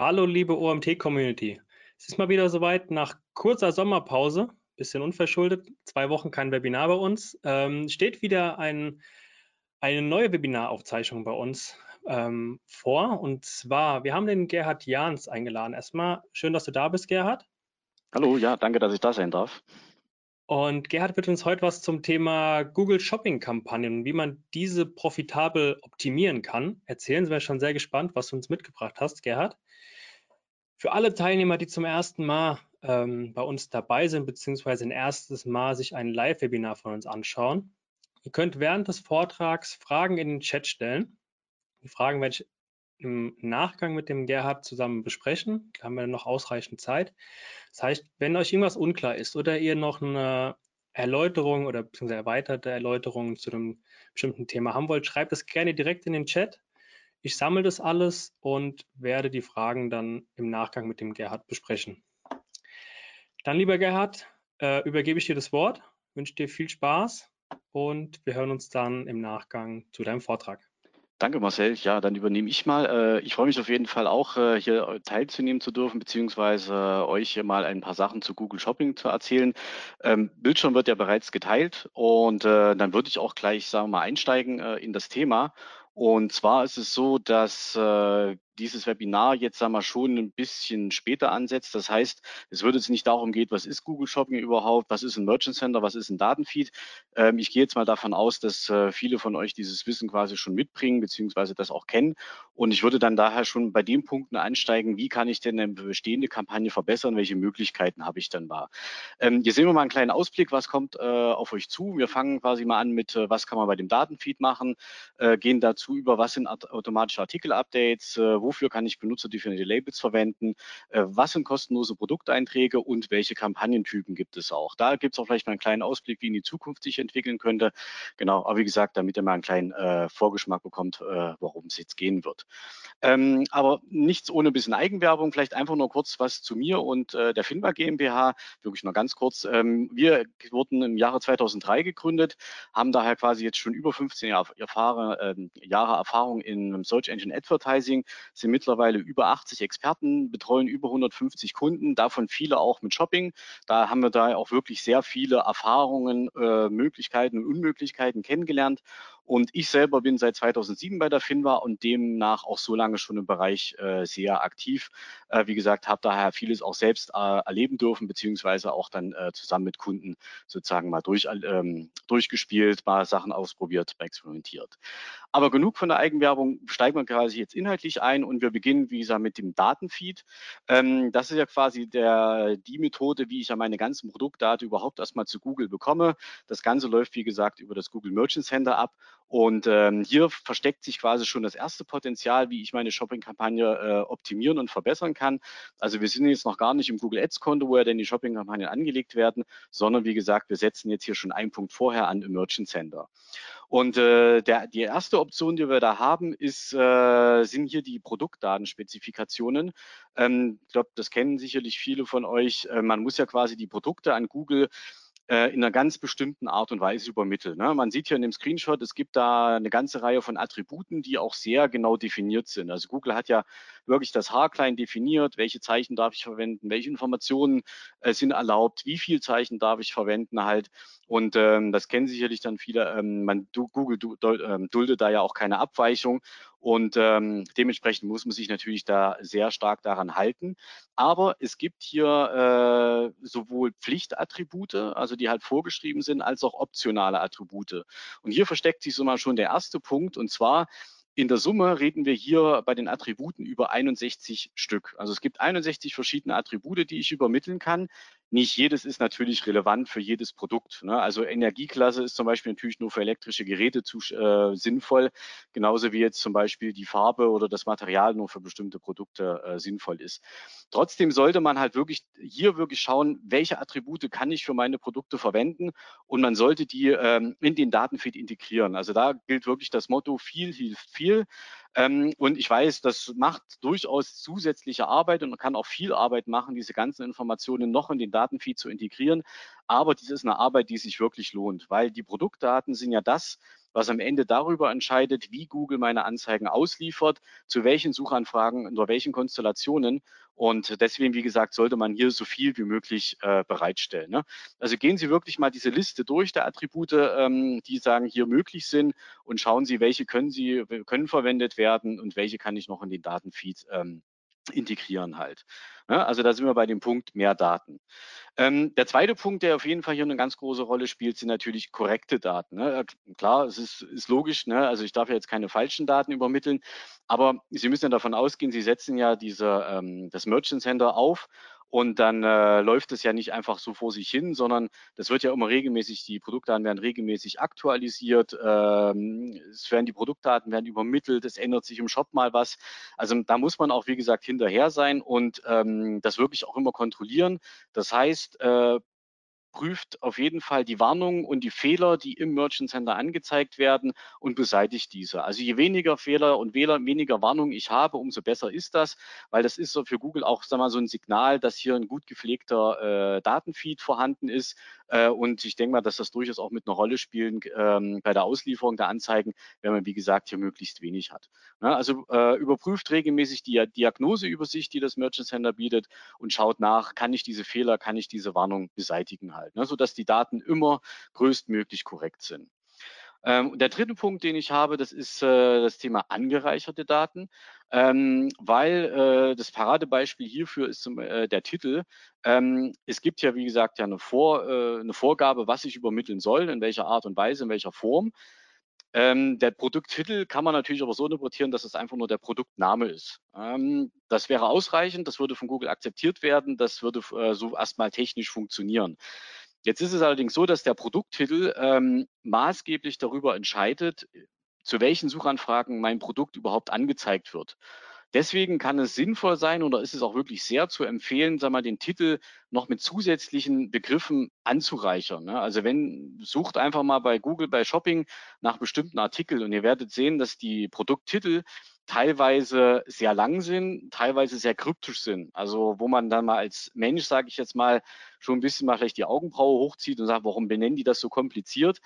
Hallo, liebe OMT-Community. Es ist mal wieder soweit nach kurzer Sommerpause, bisschen unverschuldet, zwei Wochen kein Webinar bei uns, ähm, steht wieder ein, eine neue Webinaraufzeichnung bei uns ähm, vor. Und zwar, wir haben den Gerhard Jahns eingeladen. Erstmal schön, dass du da bist, Gerhard. Hallo, ja, danke, dass ich da sein darf. Und Gerhard wird uns heute was zum Thema Google Shopping Kampagnen und wie man diese profitabel optimieren kann. Erzählen Sie mir schon sehr gespannt, was du uns mitgebracht hast, Gerhard. Für alle Teilnehmer, die zum ersten Mal ähm, bei uns dabei sind, beziehungsweise ein erstes Mal sich ein Live-Webinar von uns anschauen, ihr könnt während des Vortrags Fragen in den Chat stellen. Die Fragen werde ich im Nachgang mit dem Gerhard zusammen besprechen. Da haben wir noch ausreichend Zeit. Das heißt, wenn euch irgendwas unklar ist oder ihr noch eine Erläuterung oder beziehungsweise erweiterte Erläuterung zu einem bestimmten Thema haben wollt, schreibt es gerne direkt in den Chat. Ich sammle das alles und werde die Fragen dann im Nachgang mit dem Gerhard besprechen. Dann, lieber Gerhard, äh, übergebe ich dir das Wort, wünsche dir viel Spaß und wir hören uns dann im Nachgang zu deinem Vortrag. Danke, Marcel. Ja, dann übernehme ich mal. Äh, ich freue mich auf jeden Fall auch, äh, hier teilzunehmen zu dürfen, beziehungsweise euch hier mal ein paar Sachen zu Google Shopping zu erzählen. Ähm, Bildschirm wird ja bereits geteilt und dann würde ich auch gleich, sagen wir mal, einsteigen in das Thema. Und zwar ist es so, dass dieses Webinar jetzt sagen wir schon ein bisschen später ansetzt. Das heißt, es wird jetzt nicht darum gehen, was ist Google Shopping überhaupt, was ist ein Merchant Center, was ist ein Datenfeed. Ähm, ich gehe jetzt mal davon aus, dass äh, viele von euch dieses Wissen quasi schon mitbringen, beziehungsweise das auch kennen. Und ich würde dann daher schon bei den Punkten einsteigen, wie kann ich denn eine bestehende Kampagne verbessern, welche Möglichkeiten habe ich denn da. Ähm, hier sehen wir mal einen kleinen Ausblick, was kommt äh, auf euch zu. Wir fangen quasi mal an mit, äh, was kann man bei dem Datenfeed machen, äh, gehen dazu über, was sind automatische Artikel-Updates, äh, wo wofür kann ich benutzerdefinierte Labels verwenden, äh, was sind kostenlose Produkteinträge und welche Kampagnentypen gibt es auch. Da gibt es auch vielleicht mal einen kleinen Ausblick, wie in die Zukunft sich entwickeln könnte. Genau, aber wie gesagt, damit ihr mal einen kleinen äh, Vorgeschmack bekommt, äh, worum es jetzt gehen wird. Ähm, aber nichts ohne ein bisschen Eigenwerbung, vielleicht einfach nur kurz was zu mir und äh, der Finba GmbH, wirklich nur ganz kurz. Ähm, wir wurden im Jahre 2003 gegründet, haben daher quasi jetzt schon über 15 Jahre, Erfahrung, äh, Jahre Erfahrung in Search Engine Advertising, sind mittlerweile über 80 Experten, betreuen über 150 Kunden, davon viele auch mit Shopping. Da haben wir da auch wirklich sehr viele Erfahrungen, äh, Möglichkeiten und Unmöglichkeiten kennengelernt und ich selber bin seit 2007 bei der Finwa und demnach auch so lange schon im Bereich äh, sehr aktiv. Äh, wie gesagt, habe daher vieles auch selbst äh, erleben dürfen, beziehungsweise auch dann äh, zusammen mit Kunden sozusagen mal durch, ähm, durchgespielt, mal Sachen ausprobiert, mal experimentiert. Aber genug von der Eigenwerbung, steigen wir quasi jetzt inhaltlich ein und wir beginnen, wie gesagt, mit dem Datenfeed. Ähm, das ist ja quasi der, die Methode, wie ich ja meine ganzen Produktdaten überhaupt erstmal zu Google bekomme. Das Ganze läuft, wie gesagt, über das Google Merchant Center ab und ähm, hier versteckt sich quasi schon das erste Potenzial, wie ich meine Shopping-Kampagne äh, optimieren und verbessern kann. Also wir sind jetzt noch gar nicht im Google Ads-Konto, wo ja denn die Shopping-Kampagnen angelegt werden, sondern wie gesagt, wir setzen jetzt hier schon einen Punkt vorher an im Merchant Center. Und äh, der, die erste Option, die wir da haben, ist, äh, sind hier die Produktdatenspezifikationen. Ähm, ich glaube, das kennen sicherlich viele von euch. Äh, man muss ja quasi die Produkte an Google äh, in einer ganz bestimmten Art und Weise übermittelt. Ne? Man sieht hier in dem Screenshot, es gibt da eine ganze Reihe von Attributen, die auch sehr genau definiert sind. Also Google hat ja wirklich das Haarklein definiert, welche Zeichen darf ich verwenden, welche Informationen äh, sind erlaubt, wie viel Zeichen darf ich verwenden halt. Und ähm, das kennen sicherlich dann viele. Ähm, man, du, Google du, ähm, duldet da ja auch keine Abweichung. Und ähm, dementsprechend muss man sich natürlich da sehr stark daran halten. Aber es gibt hier äh, sowohl Pflichtattribute, also die halt vorgeschrieben sind, als auch optionale Attribute. Und hier versteckt sich so mal schon der erste Punkt. Und zwar in der Summe reden wir hier bei den Attributen über 61 Stück. Also es gibt 61 verschiedene Attribute, die ich übermitteln kann. Nicht jedes ist natürlich relevant für jedes Produkt. Ne? Also Energieklasse ist zum Beispiel natürlich nur für elektrische Geräte zu, äh, sinnvoll, genauso wie jetzt zum Beispiel die Farbe oder das Material nur für bestimmte Produkte äh, sinnvoll ist. Trotzdem sollte man halt wirklich hier wirklich schauen, welche Attribute kann ich für meine Produkte verwenden und man sollte die ähm, in den Datenfeed integrieren. Also da gilt wirklich das Motto, viel hilft viel. Ähm, und ich weiß, das macht durchaus zusätzliche Arbeit und man kann auch viel Arbeit machen, diese ganzen Informationen noch in den Datenfeed zu integrieren. Aber dies ist eine Arbeit, die sich wirklich lohnt, weil die Produktdaten sind ja das, was am Ende darüber entscheidet, wie Google meine Anzeigen ausliefert, zu welchen Suchanfragen, unter welchen Konstellationen. Und deswegen, wie gesagt, sollte man hier so viel wie möglich äh, bereitstellen. Ne? Also gehen Sie wirklich mal diese Liste durch der Attribute, ähm, die sagen, hier möglich sind und schauen Sie, welche können Sie, können verwendet werden und welche kann ich noch in den Datenfeed ähm, integrieren halt. Ja, also da sind wir bei dem Punkt mehr Daten. Ähm, der zweite Punkt, der auf jeden Fall hier eine ganz große Rolle spielt, sind natürlich korrekte Daten. Ne? Klar, es ist, ist logisch, ne? also ich darf ja jetzt keine falschen Daten übermitteln, aber Sie müssen ja davon ausgehen, Sie setzen ja diese, ähm, das Merchant Center auf und dann äh, läuft es ja nicht einfach so vor sich hin, sondern das wird ja immer regelmäßig, die Produktdaten werden regelmäßig aktualisiert, ähm, es werden die Produktdaten werden übermittelt, es ändert sich im Shop mal was. Also da muss man auch, wie gesagt, hinterher sein und ähm, das wirklich auch immer kontrollieren. Das heißt, äh, prüft auf jeden Fall die Warnungen und die Fehler, die im Merchant Center angezeigt werden und beseitigt diese. Also je weniger Fehler und weniger Warnungen ich habe, umso besser ist das, weil das ist so für Google auch sag mal, so ein Signal, dass hier ein gut gepflegter äh, Datenfeed vorhanden ist. Äh, und ich denke mal, dass das durchaus auch mit einer Rolle spielen ähm, bei der Auslieferung der Anzeigen, wenn man, wie gesagt, hier möglichst wenig hat. Ja, also äh, überprüft regelmäßig die Diagnoseübersicht, die das Merchant Center bietet und schaut nach, kann ich diese Fehler, kann ich diese Warnung beseitigen halt, ne, sodass die Daten immer größtmöglich korrekt sind. Ähm, der dritte Punkt, den ich habe, das ist äh, das Thema angereicherte Daten, ähm, weil äh, das Paradebeispiel hierfür ist zum, äh, der Titel. Ähm, es gibt ja, wie gesagt, ja eine, Vor, äh, eine Vorgabe, was ich übermitteln soll, in welcher Art und Weise, in welcher Form. Ähm, der Produkttitel kann man natürlich aber so interpretieren, dass es einfach nur der Produktname ist. Ähm, das wäre ausreichend, das würde von Google akzeptiert werden, das würde äh, so erstmal technisch funktionieren. Jetzt ist es allerdings so, dass der Produkttitel ähm, maßgeblich darüber entscheidet, zu welchen Suchanfragen mein Produkt überhaupt angezeigt wird. Deswegen kann es sinnvoll sein oder ist es auch wirklich sehr zu empfehlen, sag mal, den Titel noch mit zusätzlichen Begriffen anzureichern. Ne? Also wenn, sucht einfach mal bei Google, bei Shopping nach bestimmten Artikeln und ihr werdet sehen, dass die Produkttitel teilweise sehr lang sind, teilweise sehr kryptisch sind. Also wo man dann mal als Mensch, sage ich jetzt mal, schon ein bisschen mal vielleicht die Augenbraue hochzieht und sagt, warum benennen die das so kompliziert?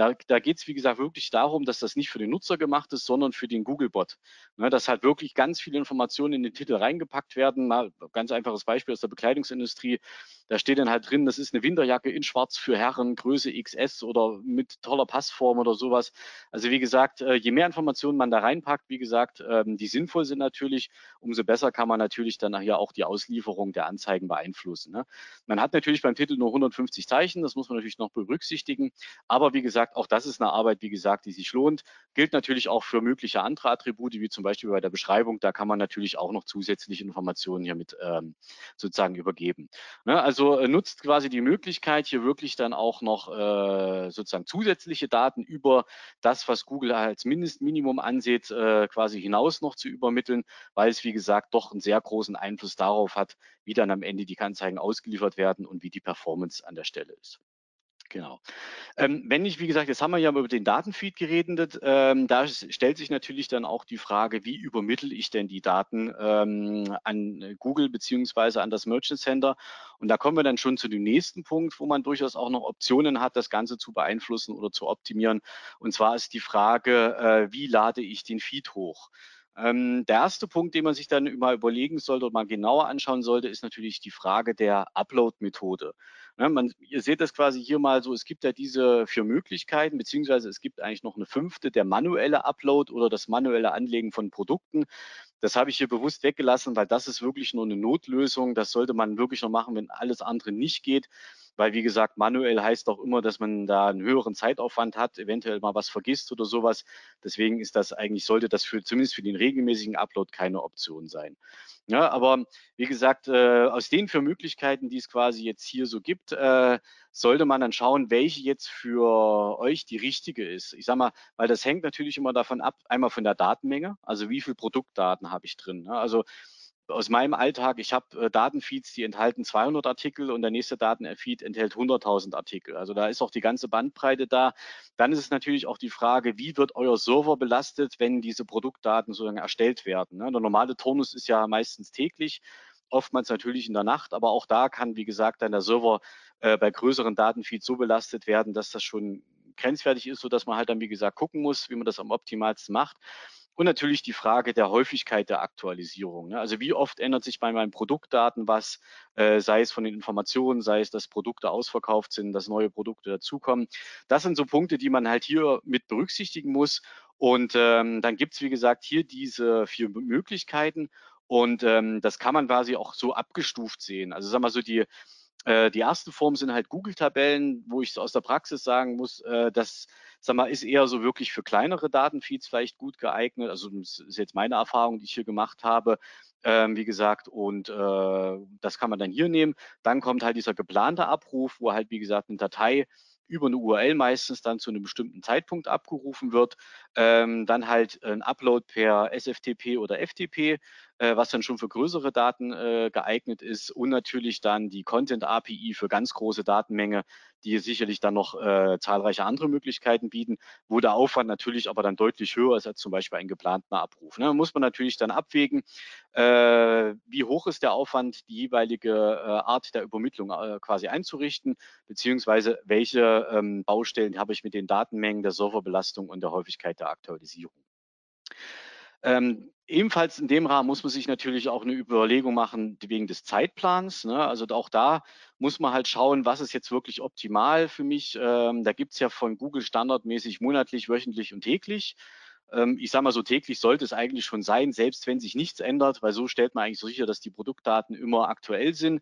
Da, da geht es, wie gesagt, wirklich darum, dass das nicht für den Nutzer gemacht ist, sondern für den Google-Bot. Ne, dass halt wirklich ganz viele Informationen in den Titel reingepackt werden. Mal ganz einfaches Beispiel aus der Bekleidungsindustrie. Da steht dann halt drin, das ist eine Winterjacke in Schwarz für Herren, Größe XS oder mit toller Passform oder sowas. Also wie gesagt, äh, je mehr Informationen man da reinpackt, wie gesagt, ähm, die sinnvoll sind natürlich, umso besser kann man natürlich dann nachher auch die Auslieferung der Anzeigen beeinflussen. Ne? Man hat natürlich beim Titel nur 150 Zeichen, das muss man natürlich noch berücksichtigen. Aber wie gesagt, auch das ist eine Arbeit, wie gesagt, die sich lohnt. Gilt natürlich auch für mögliche andere Attribute, wie zum Beispiel bei der Beschreibung. Da kann man natürlich auch noch zusätzliche Informationen hier mit ähm, sozusagen übergeben. Ne? Also äh, nutzt quasi die Möglichkeit, hier wirklich dann auch noch äh, sozusagen zusätzliche Daten über das, was Google als Mindestminimum ansieht, äh, quasi hinaus noch zu übermitteln, weil es, wie gesagt, doch einen sehr großen Einfluss darauf hat, wie dann am Ende die Anzeigen ausgeliefert werden und wie die Performance an der Stelle ist. Genau. Ähm, wenn ich, wie gesagt, jetzt haben wir ja über den Datenfeed geredet, ähm, da stellt sich natürlich dann auch die Frage, wie übermittle ich denn die Daten ähm, an Google beziehungsweise an das Merchant Center? Und da kommen wir dann schon zu dem nächsten Punkt, wo man durchaus auch noch Optionen hat, das Ganze zu beeinflussen oder zu optimieren. Und zwar ist die Frage, äh, wie lade ich den Feed hoch? Ähm, der erste Punkt, den man sich dann mal überlegen sollte oder mal genauer anschauen sollte, ist natürlich die Frage der Upload-Methode. Ja, man, ihr seht das quasi hier mal so, es gibt ja diese vier Möglichkeiten, beziehungsweise es gibt eigentlich noch eine fünfte, der manuelle Upload oder das manuelle Anlegen von Produkten. Das habe ich hier bewusst weggelassen, weil das ist wirklich nur eine Notlösung. Das sollte man wirklich noch machen, wenn alles andere nicht geht weil wie gesagt, manuell heißt auch immer, dass man da einen höheren Zeitaufwand hat, eventuell mal was vergisst oder sowas. Deswegen ist das eigentlich, sollte das für zumindest für den regelmäßigen Upload keine Option sein. Ja, aber wie gesagt, äh, aus den vier Möglichkeiten, die es quasi jetzt hier so gibt, äh, sollte man dann schauen, welche jetzt für euch die richtige ist. Ich sage mal, weil das hängt natürlich immer davon ab, einmal von der Datenmenge, also wie viel Produktdaten habe ich drin. Ne? Also aus meinem Alltag, ich habe äh, Datenfeeds, die enthalten 200 Artikel und der nächste Datenfeed enthält 100.000 Artikel. Also da ist auch die ganze Bandbreite da. Dann ist es natürlich auch die Frage, wie wird euer Server belastet, wenn diese Produktdaten sozusagen erstellt werden. Ne? Der normale Turnus ist ja meistens täglich oftmals natürlich in der Nacht, aber auch da kann, wie gesagt, dann der Server äh, bei größeren Datenfeeds so belastet werden, dass das schon grenzwertig ist, sodass man halt dann, wie gesagt, gucken muss, wie man das am optimalsten macht. Und natürlich die Frage der Häufigkeit der Aktualisierung. Ne? Also wie oft ändert sich bei meinen Produktdaten was, äh, sei es von den Informationen, sei es, dass Produkte ausverkauft sind, dass neue Produkte dazukommen. Das sind so Punkte, die man halt hier mit berücksichtigen muss. Und ähm, dann gibt es, wie gesagt, hier diese vier Möglichkeiten. Und ähm, das kann man quasi auch so abgestuft sehen. Also sagen wir so, die, äh, die erste Form sind halt Google-Tabellen, wo ich aus der Praxis sagen muss, äh, das sag mal, ist eher so wirklich für kleinere Datenfeeds vielleicht gut geeignet. Also das ist jetzt meine Erfahrung, die ich hier gemacht habe. Ähm, wie gesagt, und äh, das kann man dann hier nehmen. Dann kommt halt dieser geplante Abruf, wo halt, wie gesagt, eine Datei über eine URL meistens dann zu einem bestimmten Zeitpunkt abgerufen wird. Ähm, dann halt ein Upload per SFTP oder FTP, was dann schon für größere Daten äh, geeignet ist und natürlich dann die Content API für ganz große Datenmenge, die sicherlich dann noch äh, zahlreiche andere Möglichkeiten bieten, wo der Aufwand natürlich aber dann deutlich höher ist als zum Beispiel ein geplanter Abruf. Ne? Muss man natürlich dann abwägen, äh, wie hoch ist der Aufwand, die jeweilige äh, Art der Übermittlung äh, quasi einzurichten, beziehungsweise welche ähm, Baustellen habe ich mit den Datenmengen, der Serverbelastung und der Häufigkeit der Aktualisierung. Ähm, ebenfalls in dem Rahmen muss man sich natürlich auch eine Überlegung machen wegen des Zeitplans. Ne? Also auch da muss man halt schauen, was ist jetzt wirklich optimal für mich. Ähm, da gibt es ja von Google standardmäßig monatlich, wöchentlich und täglich. Ähm, ich sage mal so, täglich sollte es eigentlich schon sein, selbst wenn sich nichts ändert, weil so stellt man eigentlich so sicher, dass die Produktdaten immer aktuell sind.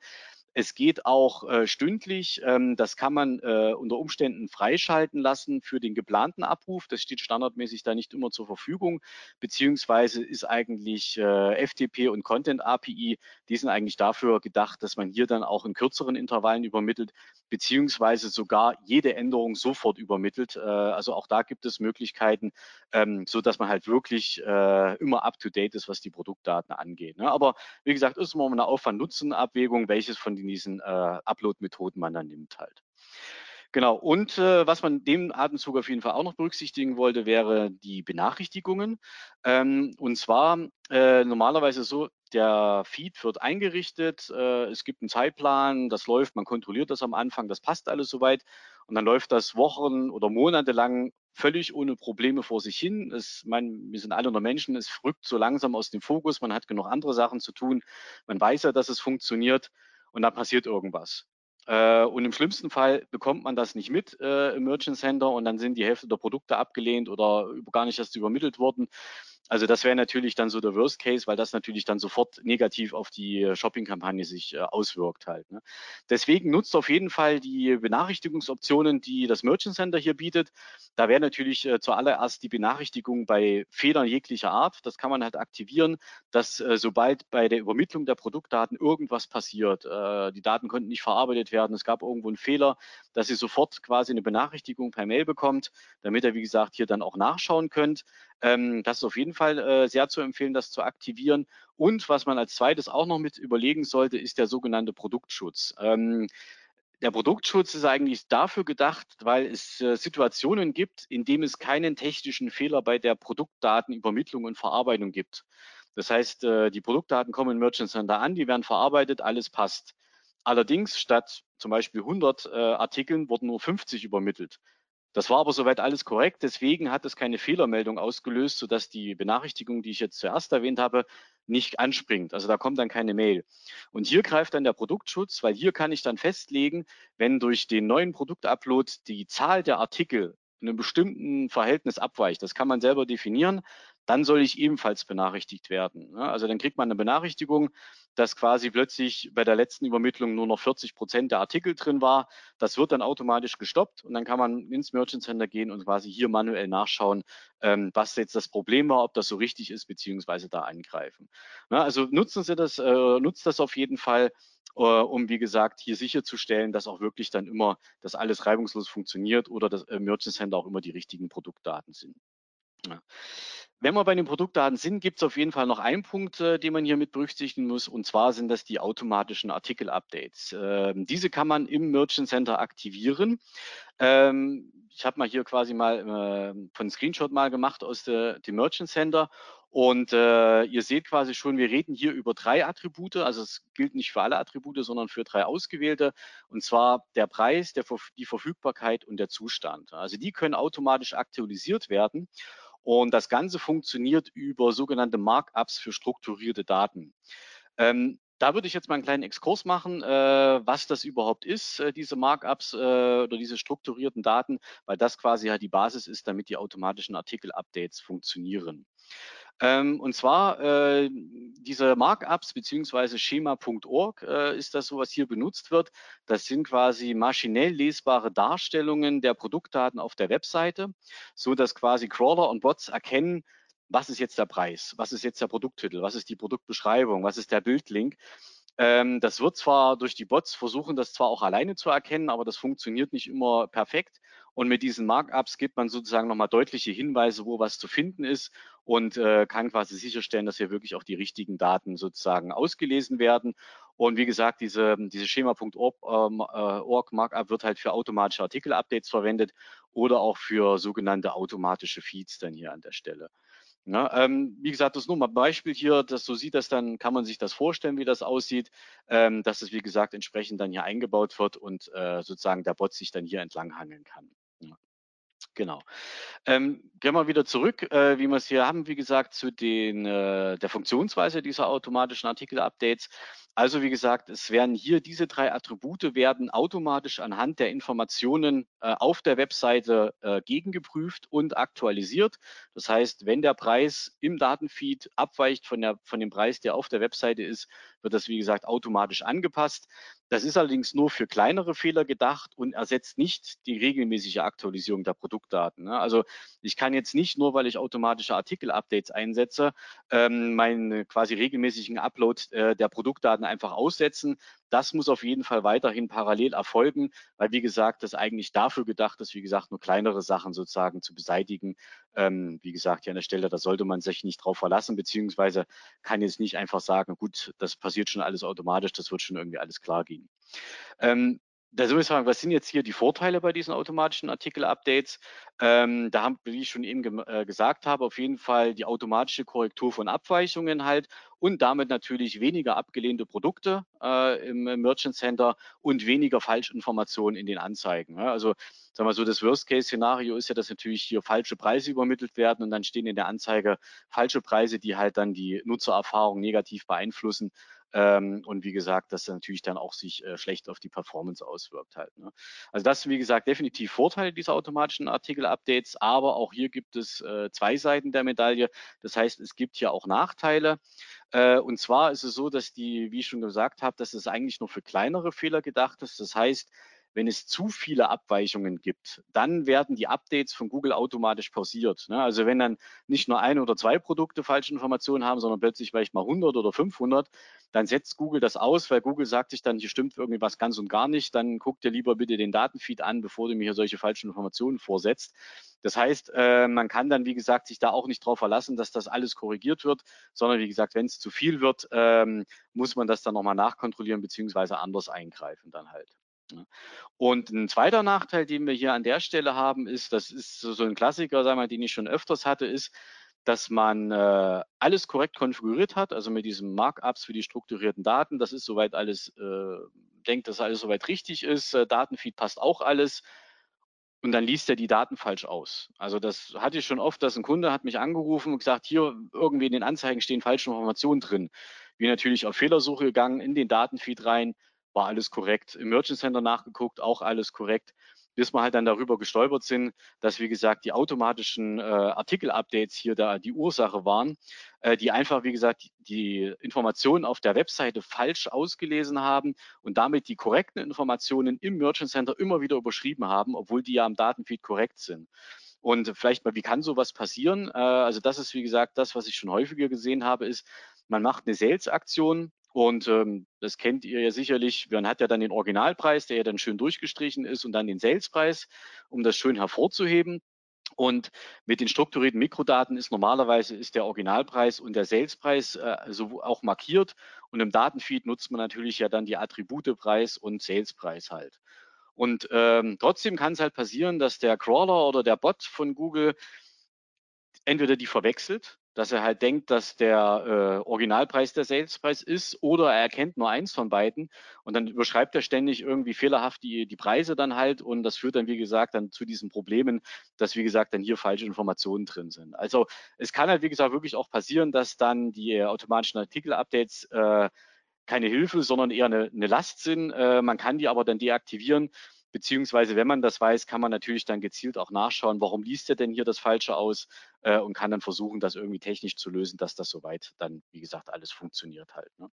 Es geht auch äh, stündlich. Ähm, das kann man äh, unter Umständen freischalten lassen für den geplanten Abruf. Das steht standardmäßig da nicht immer zur Verfügung, beziehungsweise ist eigentlich äh, FTP und Content API, die sind eigentlich dafür gedacht, dass man hier dann auch in kürzeren Intervallen übermittelt, beziehungsweise sogar jede Änderung sofort übermittelt. Äh, also auch da gibt es Möglichkeiten, ähm, so dass man halt wirklich äh, immer up to date ist, was die Produktdaten angeht. Ne? Aber wie gesagt, ist immer eine Aufwand-Nutzen-Abwägung, welches von diesen äh, Upload-Methoden man dann nimmt halt. Genau, und äh, was man dem Atemzug auf jeden Fall auch noch berücksichtigen wollte, wäre die Benachrichtigungen. Ähm, und zwar äh, normalerweise so, der Feed wird eingerichtet, äh, es gibt einen Zeitplan, das läuft, man kontrolliert das am Anfang, das passt alles soweit. Und dann läuft das Wochen oder Monate lang völlig ohne Probleme vor sich hin. Es, mein, wir sind alle nur Menschen, es rückt so langsam aus dem Fokus, man hat genug andere Sachen zu tun, man weiß ja, dass es funktioniert und da passiert irgendwas. Äh, und im schlimmsten Fall bekommt man das nicht mit äh, im Merchant Center und dann sind die Hälfte der Produkte abgelehnt oder gar nicht erst übermittelt worden. Also das wäre natürlich dann so der Worst Case, weil das natürlich dann sofort negativ auf die äh, Shopping-Kampagne sich äh, auswirkt halt. Ne? Deswegen nutzt auf jeden Fall die Benachrichtigungsoptionen, die das Merchant Center hier bietet. Da wäre natürlich äh, zuallererst die Benachrichtigung bei Fehlern jeglicher Art. Das kann man halt aktivieren, dass äh, sobald bei der Übermittlung der Produktdaten irgendwas passiert, äh, die Daten konnten nicht verarbeitet werden, es gab irgendwo einen Fehler, dass ihr sofort quasi eine Benachrichtigung per Mail bekommt, damit ihr, wie gesagt, hier dann auch nachschauen könnt. Ähm, das ist auf jeden Fall äh, sehr zu empfehlen, das zu aktivieren. Und was man als zweites auch noch mit überlegen sollte, ist der sogenannte Produktschutz. Ähm, der Produktschutz ist eigentlich dafür gedacht, weil es äh, Situationen gibt, in denen es keinen technischen Fehler bei der Produktdatenübermittlung und Verarbeitung gibt. Das heißt, äh, die Produktdaten kommen im Merchant Center an, die werden verarbeitet, alles passt. Allerdings statt zum Beispiel 100 äh, Artikeln wurden nur 50 übermittelt. Das war aber soweit alles korrekt. Deswegen hat es keine Fehlermeldung ausgelöst, sodass die Benachrichtigung, die ich jetzt zuerst erwähnt habe, nicht anspringt. Also da kommt dann keine Mail. Und hier greift dann der Produktschutz, weil hier kann ich dann festlegen, wenn durch den neuen Produktupload die Zahl der Artikel in einem bestimmten Verhältnis abweicht. Das kann man selber definieren dann soll ich ebenfalls benachrichtigt werden. Also dann kriegt man eine Benachrichtigung, dass quasi plötzlich bei der letzten Übermittlung nur noch 40 Prozent der Artikel drin war. Das wird dann automatisch gestoppt und dann kann man ins Merchant Center gehen und quasi hier manuell nachschauen, ähm, was jetzt das Problem war, ob das so richtig ist, beziehungsweise da eingreifen. Also nutzen Sie das, äh, nutzt das auf jeden Fall äh, um wie gesagt hier sicherzustellen, dass auch wirklich dann immer das alles reibungslos funktioniert oder das äh, Merchant Center auch immer die richtigen Produktdaten sind. Wenn wir bei den Produktdaten sind, gibt es auf jeden Fall noch einen Punkt, äh, den man hier mit berücksichtigen muss, und zwar sind das die automatischen Artikel-Updates. Ähm, diese kann man im Merchant Center aktivieren. Ähm, ich habe mal hier quasi mal äh, von Screenshot mal gemacht aus der, dem Merchant Center und äh, ihr seht quasi schon, wir reden hier über drei Attribute. Also es gilt nicht für alle Attribute, sondern für drei ausgewählte. Und zwar der Preis, der, die Verfügbarkeit und der Zustand. Also die können automatisch aktualisiert werden. Und das Ganze funktioniert über sogenannte Markups für strukturierte Daten. Ähm, da würde ich jetzt mal einen kleinen Exkurs machen, äh, was das überhaupt ist, äh, diese Markups äh, oder diese strukturierten Daten, weil das quasi halt die Basis ist, damit die automatischen Artikel-Updates funktionieren. Ähm, und zwar äh, diese Markups beziehungsweise schema.org äh, ist das so, was hier benutzt wird. Das sind quasi maschinell lesbare Darstellungen der Produktdaten auf der Webseite, so dass quasi Crawler und Bots erkennen, was ist jetzt der Preis, was ist jetzt der Produkttitel, was ist die Produktbeschreibung, was ist der Bildlink. Ähm, das wird zwar durch die Bots versuchen, das zwar auch alleine zu erkennen, aber das funktioniert nicht immer perfekt. Und mit diesen Markups gibt man sozusagen nochmal deutliche Hinweise, wo was zu finden ist und äh, kann quasi sicherstellen, dass hier wirklich auch die richtigen Daten sozusagen ausgelesen werden. Und wie gesagt, diese, diese Schema.org ähm, äh, Markup wird halt für automatische Artikel-Updates verwendet oder auch für sogenannte automatische Feeds dann hier an der Stelle. Ja, ähm, wie gesagt, das ist nur mal ein Beispiel hier, dass so sieht das dann, kann man sich das vorstellen, wie das aussieht, ähm, dass es wie gesagt entsprechend dann hier eingebaut wird und äh, sozusagen der Bot sich dann hier entlang hangeln kann. Genau. Ähm, gehen wir wieder zurück, äh, wie wir es hier haben, wie gesagt, zu den, äh, der Funktionsweise dieser automatischen Artikel-Updates. Also wie gesagt, es werden hier diese drei Attribute werden automatisch anhand der Informationen äh, auf der Webseite äh, gegengeprüft und aktualisiert. Das heißt, wenn der Preis im Datenfeed abweicht von, der, von dem Preis, der auf der Webseite ist, wird das wie gesagt automatisch angepasst. Das ist allerdings nur für kleinere Fehler gedacht und ersetzt nicht die regelmäßige Aktualisierung der Produktdaten. Ne? Also ich kann jetzt nicht nur, weil ich automatische Artikel-Updates einsetze, ähm, meinen quasi regelmäßigen Upload äh, der Produktdaten einfach aussetzen. Das muss auf jeden Fall weiterhin parallel erfolgen, weil wie gesagt, das eigentlich dafür gedacht ist, wie gesagt, nur kleinere Sachen sozusagen zu beseitigen. Ähm, wie gesagt, hier an der Stelle, da sollte man sich nicht drauf verlassen, beziehungsweise kann jetzt nicht einfach sagen, gut, das passiert schon alles automatisch, das wird schon irgendwie alles klar gehen. Ähm, da soll ich sagen, was sind jetzt hier die Vorteile bei diesen automatischen Artikel-Updates? Ähm, da haben, wie ich schon eben äh, gesagt habe, auf jeden Fall die automatische Korrektur von Abweichungen halt und damit natürlich weniger abgelehnte Produkte äh, im Merchant Center und weniger Falschinformationen in den Anzeigen. Ja? Also sagen wir so, das Worst-Case-Szenario ist ja, dass natürlich hier falsche Preise übermittelt werden und dann stehen in der Anzeige falsche Preise, die halt dann die Nutzererfahrung negativ beeinflussen. Ähm, und wie gesagt, das natürlich dann auch sich äh, schlecht auf die Performance auswirkt halt. Ne? Also das sind wie gesagt definitiv Vorteile dieser automatischen Artikel-Updates, aber auch hier gibt es äh, zwei Seiten der Medaille. Das heißt, es gibt hier auch Nachteile. Äh, und zwar ist es so, dass die, wie ich schon gesagt habe, dass es eigentlich nur für kleinere Fehler gedacht ist. Das heißt, wenn es zu viele Abweichungen gibt, dann werden die Updates von Google automatisch pausiert. Ne? Also wenn dann nicht nur ein oder zwei Produkte falsche Informationen haben, sondern plötzlich vielleicht mal 100 oder 500, dann setzt Google das aus, weil Google sagt sich dann, hier stimmt irgendwie was ganz und gar nicht. Dann guck dir lieber bitte den Datenfeed an, bevor du mir hier solche falschen Informationen vorsetzt. Das heißt, äh, man kann dann, wie gesagt, sich da auch nicht darauf verlassen, dass das alles korrigiert wird, sondern wie gesagt, wenn es zu viel wird, ähm, muss man das dann nochmal nachkontrollieren beziehungsweise anders eingreifen dann halt. Ne? Und ein zweiter Nachteil, den wir hier an der Stelle haben, ist, das ist so ein Klassiker, sagen wir, den ich schon öfters hatte, ist, dass man äh, alles korrekt konfiguriert hat, also mit diesen Markups für die strukturierten Daten. Das ist soweit alles, äh, denkt, dass alles soweit richtig ist. Äh, Datenfeed passt auch alles. Und dann liest er die Daten falsch aus. Also das hatte ich schon oft, dass ein Kunde hat mich angerufen und gesagt, hier irgendwie in den Anzeigen stehen falsche Informationen drin. Wie natürlich auf Fehlersuche gegangen, in den Datenfeed rein, war alles korrekt. Im Merchant Center nachgeguckt, auch alles korrekt. Bis wir halt dann darüber gestolpert sind, dass, wie gesagt, die automatischen äh, Artikel-Updates hier da die Ursache waren, äh, die einfach, wie gesagt, die Informationen auf der Webseite falsch ausgelesen haben und damit die korrekten Informationen im Merchant Center immer wieder überschrieben haben, obwohl die ja am Datenfeed korrekt sind. Und vielleicht mal, wie kann sowas passieren? Äh, also das ist, wie gesagt, das, was ich schon häufiger gesehen habe, ist, man macht eine Sales-Aktion und ähm, das kennt ihr ja sicherlich. Man hat ja dann den Originalpreis, der ja dann schön durchgestrichen ist und dann den Salespreis, um das schön hervorzuheben. Und mit den strukturierten Mikrodaten ist normalerweise ist der Originalpreis und der Salespreis äh, so auch markiert. Und im Datenfeed nutzt man natürlich ja dann die Attribute Preis und Salespreis halt. Und ähm, trotzdem kann es halt passieren, dass der Crawler oder der Bot von Google entweder die verwechselt, dass er halt denkt, dass der äh, Originalpreis der Salespreis ist oder er erkennt nur eins von beiden und dann überschreibt er ständig irgendwie fehlerhaft die, die Preise dann halt und das führt dann, wie gesagt, dann zu diesen Problemen, dass, wie gesagt, dann hier falsche Informationen drin sind. Also es kann halt, wie gesagt, wirklich auch passieren, dass dann die automatischen Artikel-Updates äh, keine Hilfe, sondern eher eine, eine Last sind. Äh, man kann die aber dann deaktivieren Beziehungsweise, wenn man das weiß, kann man natürlich dann gezielt auch nachschauen, warum liest er denn hier das Falsche aus äh, und kann dann versuchen, das irgendwie technisch zu lösen, dass das soweit dann, wie gesagt, alles funktioniert halt. Ne?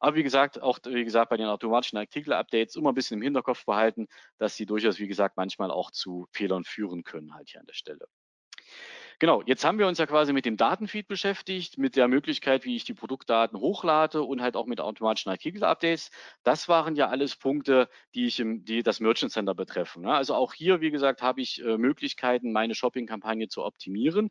Aber wie gesagt, auch wie gesagt, bei den automatischen Artikel-Updates immer ein bisschen im Hinterkopf behalten, dass sie durchaus, wie gesagt, manchmal auch zu Fehlern führen können halt hier an der Stelle. Genau, jetzt haben wir uns ja quasi mit dem Datenfeed beschäftigt, mit der Möglichkeit, wie ich die Produktdaten hochlade und halt auch mit automatischen Artikel-Updates. Das waren ja alles Punkte, die ich im, die das Merchant Center betreffen. Ne? Also auch hier, wie gesagt, habe ich äh, Möglichkeiten, meine Shopping-Kampagne zu optimieren.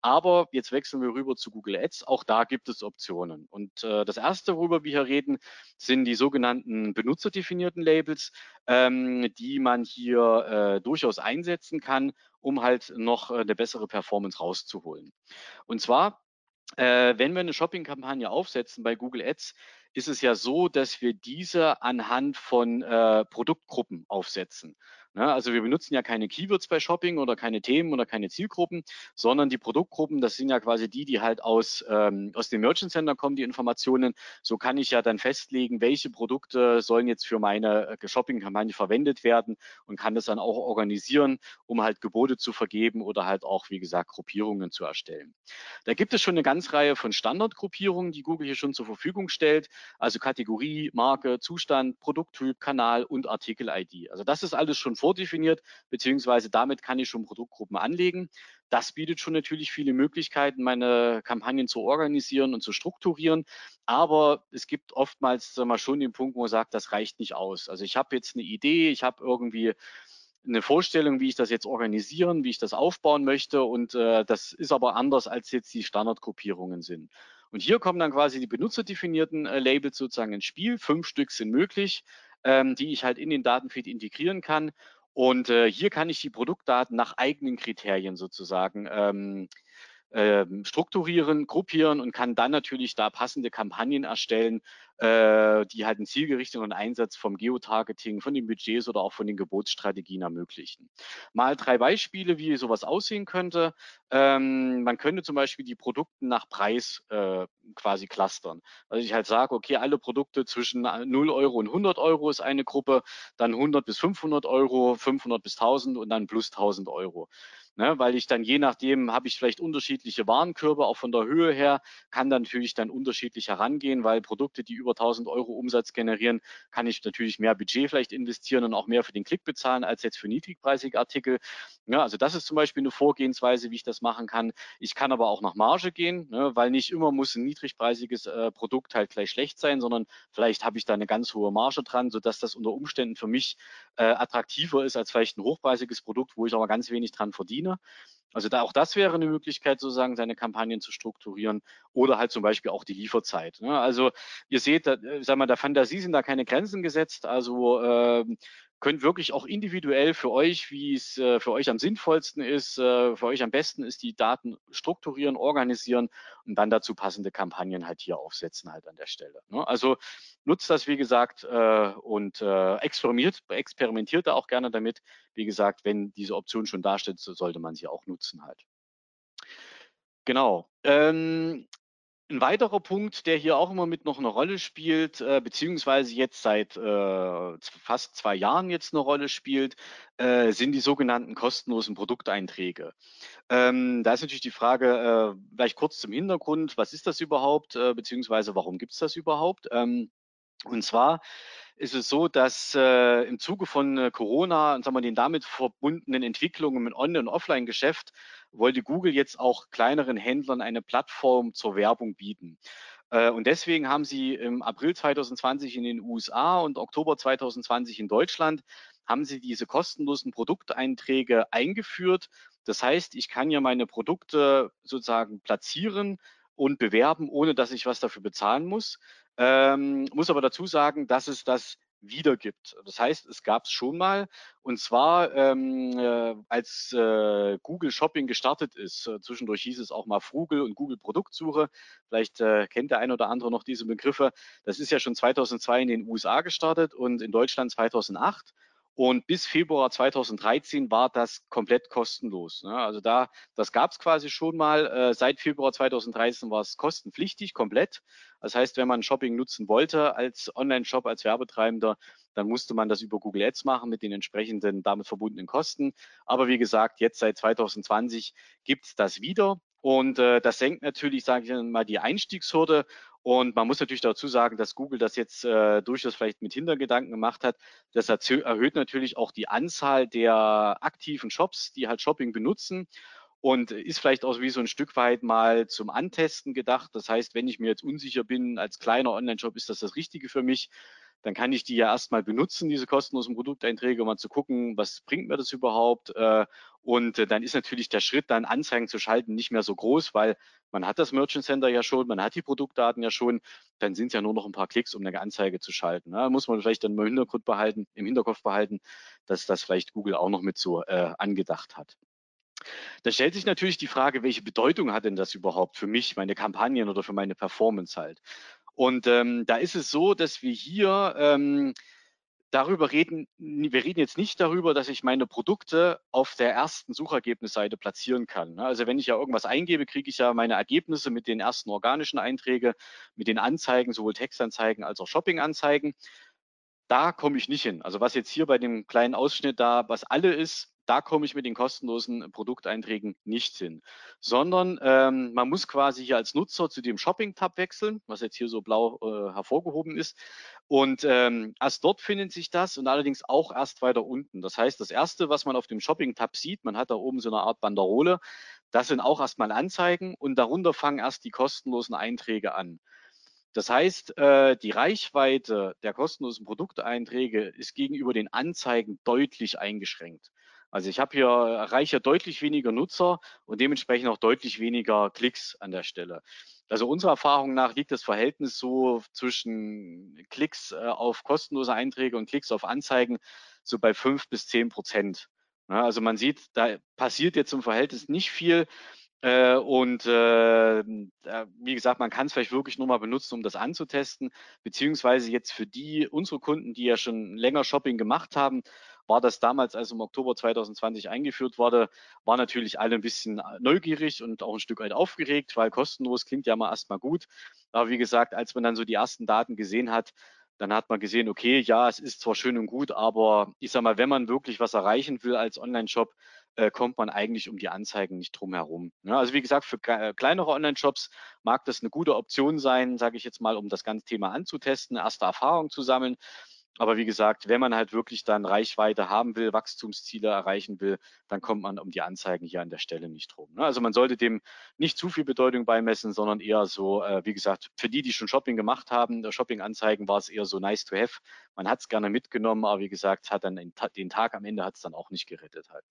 Aber jetzt wechseln wir rüber zu Google Ads. Auch da gibt es Optionen. Und äh, das erste, worüber wir hier reden, sind die sogenannten benutzerdefinierten Labels, ähm, die man hier äh, durchaus einsetzen kann, um halt noch äh, eine bessere Performance rauszuholen. Und zwar, äh, wenn wir eine Shopping-Kampagne aufsetzen bei Google Ads, ist es ja so, dass wir diese anhand von äh, Produktgruppen aufsetzen. Ne? Also wir benutzen ja keine Keywords bei Shopping oder keine Themen oder keine Zielgruppen, sondern die Produktgruppen, das sind ja quasi die, die halt aus, ähm, aus dem Merchant Center kommen, die Informationen. So kann ich ja dann festlegen, welche Produkte sollen jetzt für meine äh, Shopping-Kampagne verwendet werden und kann das dann auch organisieren, um halt Gebote zu vergeben oder halt auch, wie gesagt, Gruppierungen zu erstellen. Da gibt es schon eine ganze Reihe von Standardgruppierungen, die Google hier schon zur Verfügung stellt. Also Kategorie, Marke, Zustand, Produkttyp, Kanal und Artikel-ID. Also das ist alles schon vordefiniert, beziehungsweise damit kann ich schon Produktgruppen anlegen. Das bietet schon natürlich viele Möglichkeiten, meine Kampagnen zu organisieren und zu strukturieren. Aber es gibt oftmals wir, schon den Punkt, wo man sagt, das reicht nicht aus. Also ich habe jetzt eine Idee, ich habe irgendwie eine Vorstellung, wie ich das jetzt organisieren, wie ich das aufbauen möchte. Und äh, das ist aber anders, als jetzt die Standardgruppierungen sind. Und hier kommen dann quasi die benutzerdefinierten äh, Labels sozusagen ins Spiel. Fünf Stück sind möglich, ähm, die ich halt in den Datenfeed integrieren kann. Und äh, hier kann ich die Produktdaten nach eigenen Kriterien sozusagen ähm, strukturieren, gruppieren und kann dann natürlich da passende Kampagnen erstellen, äh, die halt einen zielgerichteten Einsatz vom Geotargeting, von den Budgets oder auch von den Gebotsstrategien ermöglichen. Mal drei Beispiele, wie sowas aussehen könnte. Ähm, man könnte zum Beispiel die Produkte nach Preis äh, quasi clustern. Also ich halt sage, okay, alle Produkte zwischen 0 Euro und 100 Euro ist eine Gruppe, dann 100 bis 500 Euro, 500 bis 1000 und dann plus 1000 Euro ne, weil ich dann je nachdem habe ich vielleicht unterschiedliche Warenkörbe, auch von der Höhe her, kann dann natürlich dann unterschiedlich herangehen, weil Produkte, die über 1000 Euro Umsatz generieren, kann ich natürlich mehr Budget vielleicht investieren und auch mehr für den Klick bezahlen als jetzt für niedrigpreisige Artikel. Ja, also das ist zum Beispiel eine Vorgehensweise, wie ich das machen kann. Ich kann aber auch nach Marge gehen, ne, weil nicht immer muss ein niedrigpreisiges äh, Produkt halt gleich schlecht sein, sondern vielleicht habe ich da eine ganz hohe Marge dran, sodass das unter Umständen für mich äh, attraktiver ist als vielleicht ein hochpreisiges Produkt, wo ich aber ganz wenig dran verdiene. Magazine. Also da auch das wäre eine Möglichkeit, sozusagen seine Kampagnen zu strukturieren oder halt zum Beispiel auch die Lieferzeit. Ne? Also ihr seht, da, äh, sag mal, der Fantasie sind da keine Grenzen gesetzt. Also äh, könnt wirklich auch individuell für euch, wie es äh, für euch am sinnvollsten ist, äh, für euch am besten ist, die Daten strukturieren, organisieren und dann dazu passende Kampagnen halt hier aufsetzen halt an der Stelle. Ne? Also nutzt das, wie gesagt, äh, und experimentiert, experimentiert da auch gerne damit. Wie gesagt, wenn diese Option schon dasteht, so sollte man sie auch nutzen halt. Genau. Ähm, ein weiterer Punkt, der hier auch immer mit noch eine Rolle spielt, äh, beziehungsweise jetzt seit äh, fast zwei Jahren jetzt eine Rolle spielt, äh, sind die sogenannten kostenlosen Produkteinträge. Ähm, da ist natürlich die Frage, äh, vielleicht kurz zum Hintergrund, was ist das überhaupt, äh, beziehungsweise warum gibt es das überhaupt? Ähm, und zwar ist es so, dass äh, im Zuge von äh, Corona und sagen wir, den damit verbundenen Entwicklungen im Online- und Offline-Geschäft wollte Google jetzt auch kleineren Händlern eine Plattform zur Werbung bieten. Äh, und deswegen haben sie im April 2020 in den USA und Oktober 2020 in Deutschland haben sie diese kostenlosen Produkteinträge eingeführt. Das heißt, ich kann ja meine Produkte sozusagen platzieren und bewerben, ohne dass ich was dafür bezahlen muss. Ähm, muss aber dazu sagen, dass es das wiedergibt. Das heißt, es gab es schon mal und zwar ähm, äh, als äh, Google Shopping gestartet ist. Äh, zwischendurch hieß es auch mal Frugel und Google Produktsuche. Vielleicht äh, kennt der ein oder andere noch diese Begriffe. Das ist ja schon 2002 in den USA gestartet und in Deutschland 2008. Und bis Februar 2013 war das komplett kostenlos. Ne? Also da, das gab es quasi schon mal. Äh, seit Februar 2013 war es kostenpflichtig, komplett. Das heißt, wenn man Shopping nutzen wollte als Online-Shop, als Werbetreibender, dann musste man das über Google Ads machen mit den entsprechenden damit verbundenen Kosten. Aber wie gesagt, jetzt seit 2020 gibt es das wieder. Und äh, das senkt natürlich, sage ich mal, die Einstiegshürde und man muss natürlich dazu sagen, dass Google das jetzt äh, durchaus vielleicht mit Hintergedanken gemacht hat. Das erhöht natürlich auch die Anzahl der aktiven Shops, die halt Shopping benutzen und ist vielleicht auch wie so ein Stück weit mal zum Antesten gedacht. Das heißt, wenn ich mir jetzt unsicher bin als kleiner Online-Shop, ist das das Richtige für mich, dann kann ich die ja erstmal benutzen, diese kostenlosen Produkteinträge, um mal zu gucken, was bringt mir das überhaupt. Äh, und äh, dann ist natürlich der Schritt, dann Anzeigen zu schalten, nicht mehr so groß, weil man hat das Merchant Center ja schon, man hat die Produktdaten ja schon, dann sind es ja nur noch ein paar Klicks, um eine Anzeige zu schalten. Da muss man vielleicht dann im Hintergrund behalten, im Hinterkopf behalten, dass das vielleicht Google auch noch mit so äh, angedacht hat. Da stellt sich natürlich die Frage, welche Bedeutung hat denn das überhaupt für mich, meine Kampagnen oder für meine Performance halt? Und ähm, da ist es so, dass wir hier ähm, darüber reden, wir reden jetzt nicht darüber, dass ich meine Produkte auf der ersten Suchergebnisseite platzieren kann. Ne? Also wenn ich ja irgendwas eingebe, kriege ich ja meine Ergebnisse mit den ersten organischen Einträgen, mit den Anzeigen, sowohl Textanzeigen als auch Shopping-Anzeigen. Da komme ich nicht hin. Also was jetzt hier bei dem kleinen Ausschnitt da, was alle ist, da komme ich mit den kostenlosen Produkteinträgen nicht hin, sondern ähm, man muss quasi hier als Nutzer zu dem Shopping-Tab wechseln, was jetzt hier so blau äh, hervorgehoben ist. Und ähm, erst dort findet sich das und allerdings auch erst weiter unten. Das heißt, das erste, was man auf dem Shopping-Tab sieht, man hat da oben so eine Art Banderole, das sind auch erstmal Anzeigen und darunter fangen erst die kostenlosen Einträge an. Das heißt, äh, die Reichweite der kostenlosen Produkteinträge ist gegenüber den Anzeigen deutlich eingeschränkt. Also ich habe hier erreiche deutlich weniger Nutzer und dementsprechend auch deutlich weniger Klicks an der Stelle. Also unserer Erfahrung nach liegt das Verhältnis so zwischen Klicks äh, auf kostenlose Einträge und Klicks auf Anzeigen so bei fünf bis zehn Prozent. Also man sieht, da passiert jetzt im Verhältnis nicht viel. Äh, und äh, wie gesagt, man kann es vielleicht wirklich nur mal benutzen, um das anzutesten, beziehungsweise jetzt für die unsere Kunden, die ja schon länger Shopping gemacht haben, war das damals, als im Oktober 2020 eingeführt wurde, war natürlich alle ein bisschen neugierig und auch ein Stück weit aufgeregt, weil kostenlos klingt ja mal erstmal gut. Aber wie gesagt, als man dann so die ersten Daten gesehen hat, dann hat man gesehen, okay, ja, es ist zwar schön und gut, aber ich sag mal, wenn man wirklich was erreichen will als Online-Shop, äh, kommt man eigentlich um die Anzeigen nicht drum herum. Ne? also wie gesagt, für kleinere Online-Shops mag das eine gute Option sein, sage ich jetzt mal, um das ganze Thema anzutesten, erste Erfahrungen zu sammeln. Aber wie gesagt, wenn man halt wirklich dann Reichweite haben will, Wachstumsziele erreichen will, dann kommt man um die Anzeigen hier an der Stelle nicht drum. Ne? Also man sollte dem nicht zu viel Bedeutung beimessen, sondern eher so, äh, wie gesagt, für die, die schon Shopping gemacht haben, Shopping-Anzeigen war es eher so nice to have. Man hat es gerne mitgenommen, aber wie gesagt, hat dann den Tag am Ende hat es dann auch nicht gerettet halt.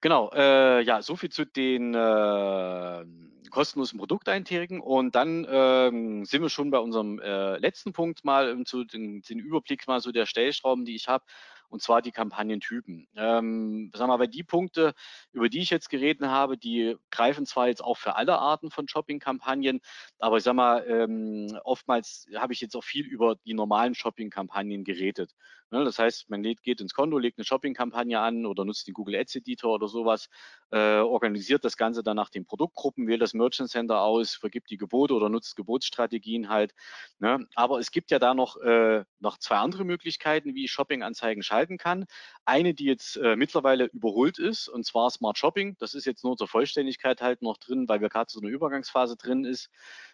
Genau, äh, ja, so viel zu den äh, kostenlosen Produkteinträgen. Und dann ähm, sind wir schon bei unserem äh, letzten Punkt mal, um zu den, den Überblick mal so der Stellschrauben, die ich habe und zwar die Kampagnentypen. Ähm, sagen wir mal, die Punkte, über die ich jetzt geredet habe, die greifen zwar jetzt auch für alle Arten von Shopping-Kampagnen, aber ich sag mal, ähm, oftmals habe ich jetzt auch viel über die normalen Shopping-Kampagnen geredet. Ne, das heißt, man geht ins Konto, legt eine Shopping-Kampagne an oder nutzt den Google Ads Editor oder sowas, äh, organisiert das Ganze dann nach den Produktgruppen, wählt das Merchant Center aus, vergibt die Gebote oder nutzt Gebotsstrategien halt. Ne? Aber es gibt ja da noch, äh, noch zwei andere Möglichkeiten, wie Shopping-Anzeigen schalten kann. Eine, die jetzt äh, mittlerweile überholt ist, und zwar Smart Shopping. Das ist jetzt nur zur Vollständigkeit halt noch drin, weil wir gerade so eine Übergangsphase drin ist,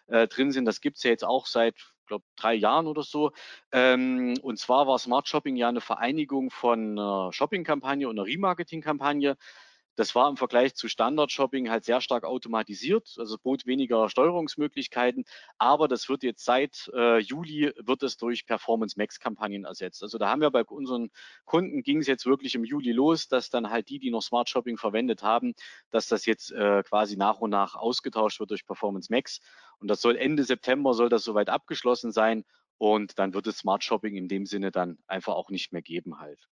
drin sind. Das gibt es ja jetzt auch seit glaube drei Jahren oder so. Ähm, und zwar war Smart Shopping ja eine Vereinigung von einer Shopping-Kampagne und einer Remarketing-Kampagne. Das war im Vergleich zu Standard-Shopping halt sehr stark automatisiert, also bot weniger Steuerungsmöglichkeiten, aber das wird jetzt seit äh, Juli wird es durch Performance Max Kampagnen ersetzt. Also da haben wir bei unseren Kunden ging es jetzt wirklich im Juli los, dass dann halt die, die noch Smart Shopping verwendet haben, dass das jetzt äh, quasi nach und nach ausgetauscht wird durch Performance Max. Und das soll Ende September soll das soweit abgeschlossen sein und dann wird es Smart Shopping in dem Sinne dann einfach auch nicht mehr geben halt.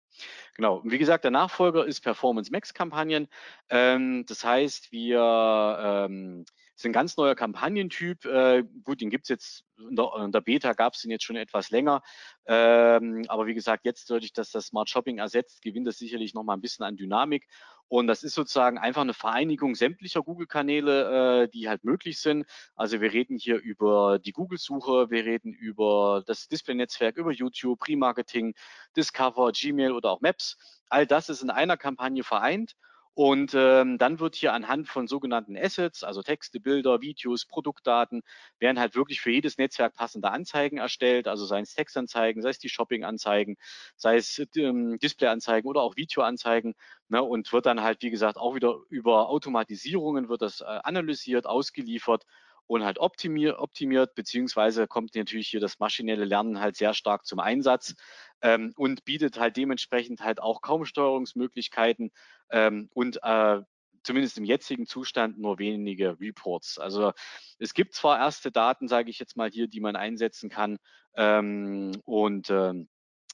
Genau, und wie gesagt, der Nachfolger ist Performance Max Kampagnen. Ähm, das heißt, wir ähm, ist ein ganz neuer Kampagnentyp. Äh, gut, den gibt es jetzt, in der, in der Beta gab es den jetzt schon etwas länger. Ähm, aber wie gesagt, jetzt dadurch, dass das Smart Shopping ersetzt, gewinnt das sicherlich nochmal ein bisschen an Dynamik. Und das ist sozusagen einfach eine Vereinigung sämtlicher Google-Kanäle, äh, die halt möglich sind. Also wir reden hier über die Google-Suche, wir reden über das Display-Netzwerk, über YouTube, Remarketing, Discover, Gmail oder auch Maps. All das ist in einer Kampagne vereint. Und ähm, dann wird hier anhand von sogenannten Assets, also Texte, Bilder, Videos, Produktdaten, werden halt wirklich für jedes Netzwerk passende Anzeigen erstellt, also seien es Textanzeigen, sei es die Shopping-Anzeigen, sei es ähm, Display-Anzeigen oder auch Video-Anzeigen. Ne, und wird dann halt, wie gesagt, auch wieder über Automatisierungen wird das äh, analysiert, ausgeliefert und halt optimiert, optimiert, beziehungsweise kommt natürlich hier das maschinelle Lernen halt sehr stark zum Einsatz ähm, und bietet halt dementsprechend halt auch kaum Steuerungsmöglichkeiten ähm, und äh, zumindest im jetzigen Zustand nur wenige Reports. Also es gibt zwar erste Daten, sage ich jetzt mal hier, die man einsetzen kann ähm, und ähm,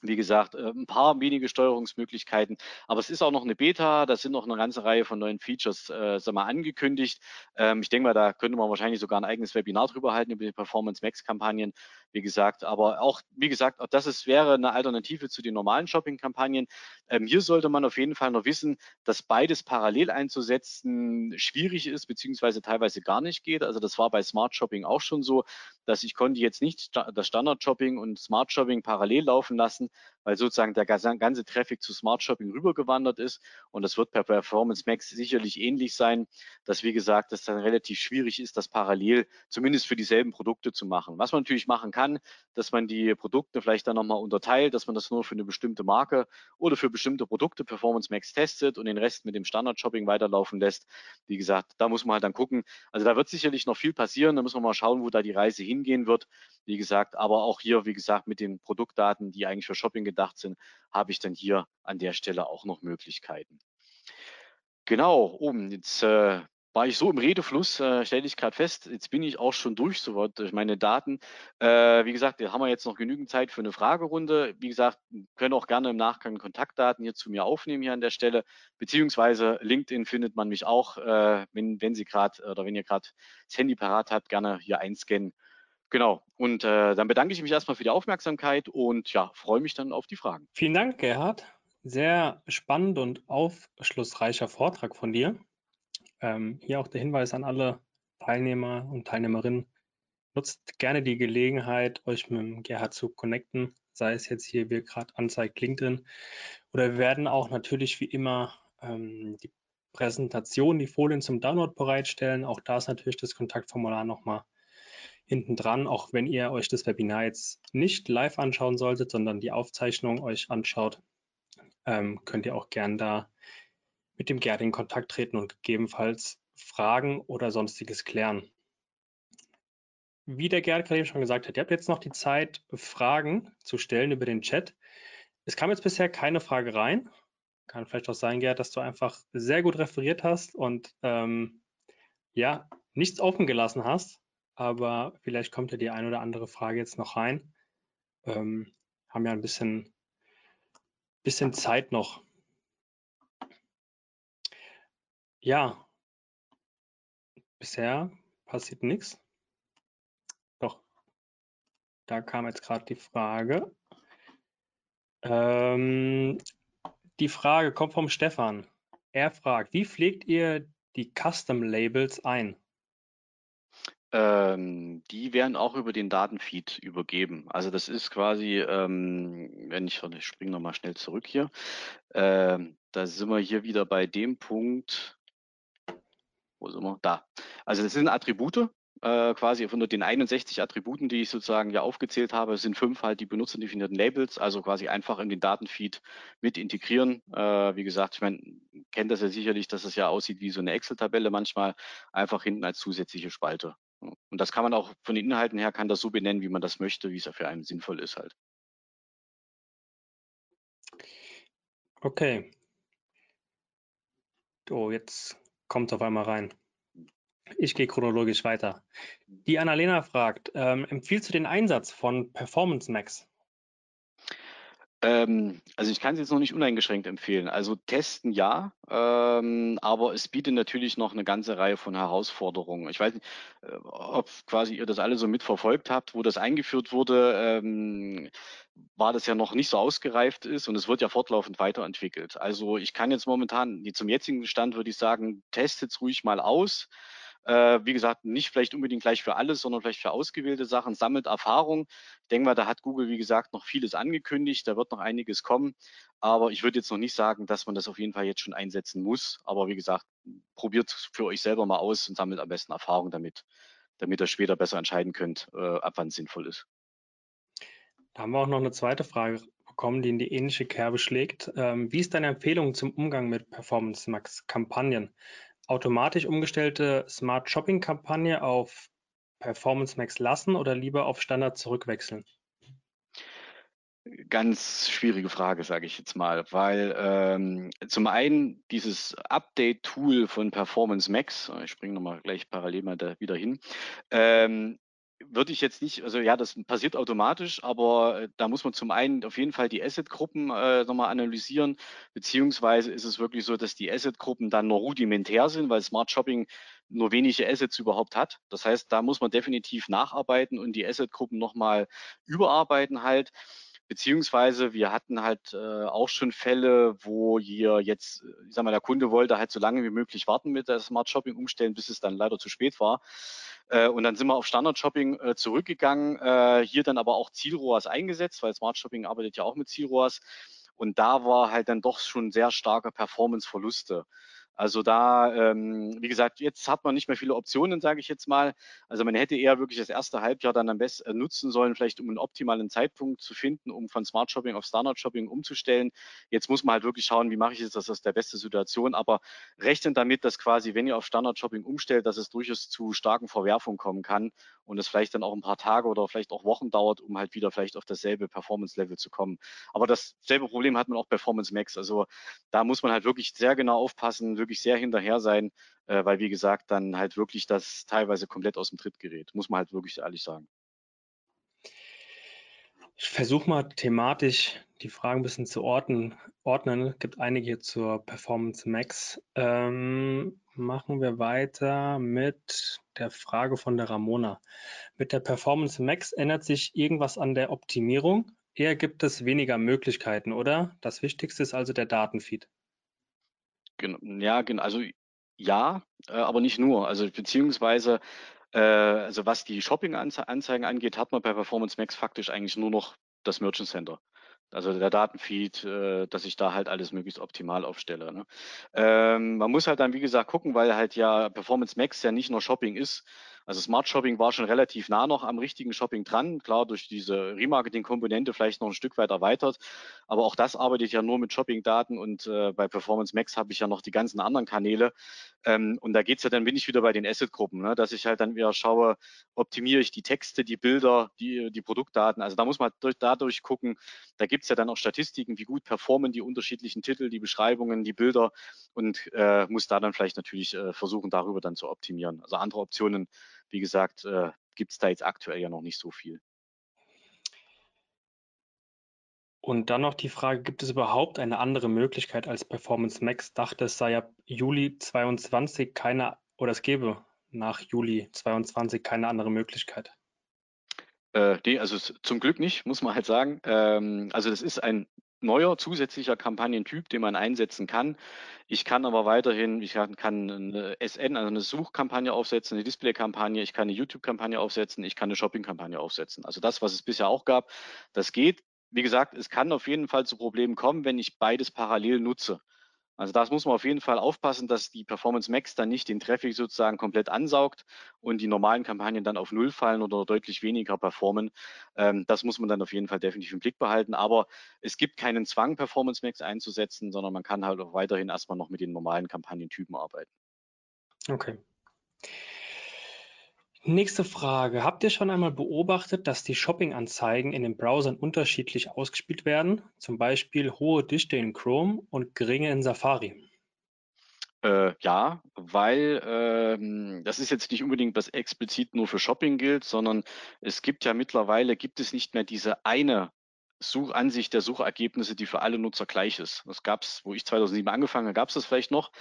wie gesagt, äh, ein paar wenige Steuerungsmöglichkeiten, aber es ist auch noch eine Beta, da sind noch eine ganze Reihe von neuen Features äh, sag mal, angekündigt. Ähm, ich denke mal, da könnte man wahrscheinlich sogar ein eigenes Webinar drüber halten, über die Performance Max Kampagnen, wie gesagt. Aber auch, wie gesagt, auch das ist, wäre eine Alternative zu den normalen Shopping-Kampagnen. Ähm, hier sollte man auf jeden Fall noch wissen, dass beides parallel einzusetzen schwierig ist, beziehungsweise teilweise gar nicht geht. Also das war bei Smart Shopping auch schon so, dass ich konnte jetzt nicht das Standard Shopping und Smart Shopping parallel laufen lassen, weil sozusagen der ganze Traffic zu Smart Shopping rübergewandert ist. Und das wird per Performance Max sicherlich ähnlich sein, dass wie gesagt, es dann relativ schwierig ist, das parallel zumindest für dieselben Produkte zu machen. Was man natürlich machen kann, dass man die Produkte vielleicht dann nochmal unterteilt, dass man das nur für eine bestimmte Marke oder für bestimmte Produkte Performance Max testet und den Rest mit dem Standard Shopping weiterlaufen lässt. Wie gesagt, da muss man halt dann gucken. Also da wird sicherlich noch viel passieren. Da muss man mal schauen, wo da die Reise hingehen wird. Wie gesagt, aber auch hier, wie gesagt, mit den Produktdaten, die eigentlich für Shopping gedacht sind, habe ich dann hier an der Stelle auch noch Möglichkeiten. Genau, oben, jetzt äh, war ich so im Redefluss, äh, stelle ich gerade fest, jetzt bin ich auch schon durch soweit durch meine Daten. Äh, wie gesagt, haben wir jetzt noch genügend Zeit für eine Fragerunde. Wie gesagt, können auch gerne im Nachgang Kontaktdaten hier zu mir aufnehmen hier an der Stelle, beziehungsweise LinkedIn findet man mich auch, äh, wenn, wenn Sie gerade oder wenn ihr gerade das Handy parat habt, gerne hier einscannen Genau. Und äh, dann bedanke ich mich erstmal für die Aufmerksamkeit und ja, freue mich dann auf die Fragen. Vielen Dank, Gerhard. Sehr spannend und aufschlussreicher Vortrag von dir. Ähm, hier auch der Hinweis an alle Teilnehmer und Teilnehmerinnen. Nutzt gerne die Gelegenheit, euch mit Gerhard zu connecten, sei es jetzt hier, wie gerade anzeigt, LinkedIn. Oder wir werden auch natürlich wie immer ähm, die Präsentation, die Folien zum Download bereitstellen. Auch da ist natürlich das Kontaktformular nochmal hinten dran, auch wenn ihr euch das Webinar jetzt nicht live anschauen solltet, sondern die Aufzeichnung euch anschaut, ähm, könnt ihr auch gern da mit dem Gerd in Kontakt treten und gegebenenfalls Fragen oder sonstiges klären. Wie der Gerd gerade eben schon gesagt hat, ihr habt jetzt noch die Zeit, Fragen zu stellen über den Chat. Es kam jetzt bisher keine Frage rein. Kann vielleicht auch sein, Gerd, dass du einfach sehr gut referiert hast und ähm, ja, nichts offen gelassen hast aber vielleicht kommt ja die ein oder andere Frage jetzt noch rein. Ähm, haben ja ein bisschen, bisschen Zeit noch. Ja, bisher passiert nichts. Doch, da kam jetzt gerade die Frage. Ähm, die Frage kommt vom Stefan. Er fragt, wie pflegt ihr die Custom Labels ein? Ähm, die werden auch über den Datenfeed übergeben. Also das ist quasi, ähm, wenn ich, ich springe nochmal schnell zurück hier, ähm, da sind wir hier wieder bei dem Punkt, wo sind wir? Da. Also das sind Attribute, äh, quasi von den 61 Attributen, die ich sozusagen ja aufgezählt habe, sind fünf halt die benutzerdefinierten Labels, also quasi einfach in den Datenfeed mit integrieren. Äh, wie gesagt, ich meine, kennt das ja sicherlich, dass es ja aussieht wie so eine Excel-Tabelle manchmal, einfach hinten als zusätzliche Spalte. Und das kann man auch von den Inhalten her, kann das so benennen, wie man das möchte, wie es für einen sinnvoll ist halt. Okay. Oh, jetzt kommt es auf einmal rein. Ich gehe chronologisch weiter. Die Annalena fragt, ähm, empfiehlst du den Einsatz von Performance Max? Ähm, also ich kann es jetzt noch nicht uneingeschränkt empfehlen. Also testen ja, ähm, aber es bietet natürlich noch eine ganze Reihe von Herausforderungen. Ich weiß nicht, äh, ob quasi ihr das alle so mitverfolgt habt, wo das eingeführt wurde, ähm, war das ja noch nicht so ausgereift ist und es wird ja fortlaufend weiterentwickelt. Also ich kann jetzt momentan, zum jetzigen Stand würde ich sagen, testet es ruhig mal aus. Äh, wie gesagt, nicht vielleicht unbedingt gleich für alles, sondern vielleicht für ausgewählte Sachen, sammelt Erfahrung. Ich denke mal, da hat Google, wie gesagt, noch vieles angekündigt, da wird noch einiges kommen. Aber ich würde jetzt noch nicht sagen, dass man das auf jeden Fall jetzt schon einsetzen muss. Aber wie gesagt, probiert für euch selber mal aus und sammelt am besten Erfahrung damit, damit ihr später besser entscheiden könnt, äh, ab wann es sinnvoll ist. Da haben wir auch noch eine zweite Frage bekommen, die in die ähnliche Kerbe schlägt. Ähm, wie ist deine Empfehlung zum Umgang mit Performance Max Kampagnen? Automatisch umgestellte Smart Shopping Kampagne auf Performance Max lassen oder lieber auf Standard zurückwechseln? Ganz schwierige Frage, sage ich jetzt mal, weil ähm, zum einen dieses Update-Tool von Performance Max, ich springe nochmal gleich parallel mal da wieder hin, ähm, würde ich jetzt nicht, also ja, das passiert automatisch, aber äh, da muss man zum einen auf jeden Fall die Asset-Gruppen äh, nochmal analysieren, beziehungsweise ist es wirklich so, dass die Asset-Gruppen dann nur rudimentär sind, weil Smart Shopping nur wenige Assets überhaupt hat. Das heißt, da muss man definitiv nacharbeiten und die Asset-Gruppen nochmal überarbeiten halt. Beziehungsweise wir hatten halt äh, auch schon Fälle, wo hier jetzt, ich sag mal, der Kunde wollte halt so lange wie möglich warten mit der Smart Shopping umstellen, bis es dann leider zu spät war. Äh, und dann sind wir auf Standard Shopping äh, zurückgegangen, äh, hier dann aber auch Zielroas eingesetzt, weil Smart Shopping arbeitet ja auch mit Zielroas. Und da war halt dann doch schon sehr starke Performance-Verluste. Also da, ähm, wie gesagt, jetzt hat man nicht mehr viele Optionen, sage ich jetzt mal. Also man hätte eher wirklich das erste Halbjahr dann am besten äh, nutzen sollen, vielleicht um einen optimalen Zeitpunkt zu finden, um von Smart Shopping auf Standard Shopping umzustellen. Jetzt muss man halt wirklich schauen, wie mache ich jetzt das aus der beste Situation. Aber rechnen damit, dass quasi, wenn ihr auf Standard Shopping umstellt, dass es durchaus zu starken Verwerfungen kommen kann und es vielleicht dann auch ein paar Tage oder vielleicht auch Wochen dauert, um halt wieder vielleicht auf dasselbe Performance-Level zu kommen. Aber dasselbe Problem hat man auch Performance Max. Also da muss man halt wirklich sehr genau aufpassen, wirklich sehr hinterher sein, äh, weil wie gesagt, dann halt wirklich das teilweise komplett aus dem Tritt gerät. Muss man halt wirklich ehrlich sagen. Ich versuche mal thematisch die Fragen ein bisschen zu ordnen. ordnen. Es gibt einige zur Performance Max. Ähm, machen wir weiter mit der Frage von der Ramona. Mit der Performance Max ändert sich irgendwas an der Optimierung? Eher gibt es weniger Möglichkeiten, oder? Das Wichtigste ist also der Datenfeed. Ja, genau. Also ja, äh, aber nicht nur. Also beziehungsweise, äh, also was die Shopping-Anzeigen angeht, hat man bei Performance Max faktisch eigentlich nur noch das Merchant Center. Also der Datenfeed, äh, dass ich da halt alles möglichst optimal aufstelle. Ne? Ähm, man muss halt dann, wie gesagt, gucken, weil halt ja Performance Max ja nicht nur Shopping ist, also Smart Shopping war schon relativ nah noch am richtigen Shopping dran. Klar, durch diese Remarketing-Komponente vielleicht noch ein Stück weit erweitert. Aber auch das arbeitet ja nur mit Shopping-Daten und äh, bei Performance Max habe ich ja noch die ganzen anderen Kanäle. Ähm, und da geht's ja dann, bin ich wieder bei den Asset-Gruppen, ne? dass ich halt dann wieder schaue, optimiere ich die Texte, die Bilder, die, die Produktdaten. Also da muss man durch, dadurch gucken. Da gibt's ja dann auch Statistiken, wie gut performen die unterschiedlichen Titel, die Beschreibungen, die Bilder und äh, muss da dann vielleicht natürlich äh, versuchen, darüber dann zu optimieren. Also andere Optionen wie gesagt, äh, gibt es da jetzt aktuell ja noch nicht so viel. Und dann noch die Frage, gibt es überhaupt eine andere Möglichkeit als Performance Max? Dachte, es sei ja Juli 22 keine, oder es gäbe nach Juli 22 keine andere Möglichkeit. Äh, nee, also zum Glück nicht, muss man halt sagen. Ähm, also das ist ein neuer zusätzlicher Kampagnentyp, den man einsetzen kann. Ich kann aber weiterhin, ich kann, eine SN, also eine Suchkampagne aufsetzen, eine Displaykampagne, ich kann eine YouTube-Kampagne aufsetzen, ich kann eine Shopping-Kampagne aufsetzen. Also das, was es bisher auch gab, das geht. Wie gesagt, es kann auf jeden Fall zu Problemen kommen, wenn ich beides parallel nutze. Also das muss man auf jeden Fall aufpassen, dass die Performance Max dann nicht den Traffic sozusagen komplett ansaugt und die normalen Kampagnen dann auf Null fallen oder deutlich weniger performen. Ähm, das muss man dann auf jeden Fall definitiv im Blick behalten. Aber es gibt keinen Zwang, Performance Max einzusetzen, sondern man kann halt auch weiterhin erstmal noch mit den normalen Kampagnentypen arbeiten. Okay. Nächste Frage. Habt ihr schon einmal beobachtet, dass die Shopping-Anzeigen in den Browsern unterschiedlich ausgespielt werden? Zum Beispiel hohe Dichte in Chrome und geringe in Safari? Äh, ja, weil ähm, das ist jetzt nicht unbedingt, was explizit nur für Shopping gilt, sondern es gibt ja mittlerweile, gibt es nicht mehr diese eine Suchansicht der Suchergebnisse, die für alle Nutzer gleich ist. Das gab es, wo ich 2007 angefangen habe, gab es das vielleicht noch.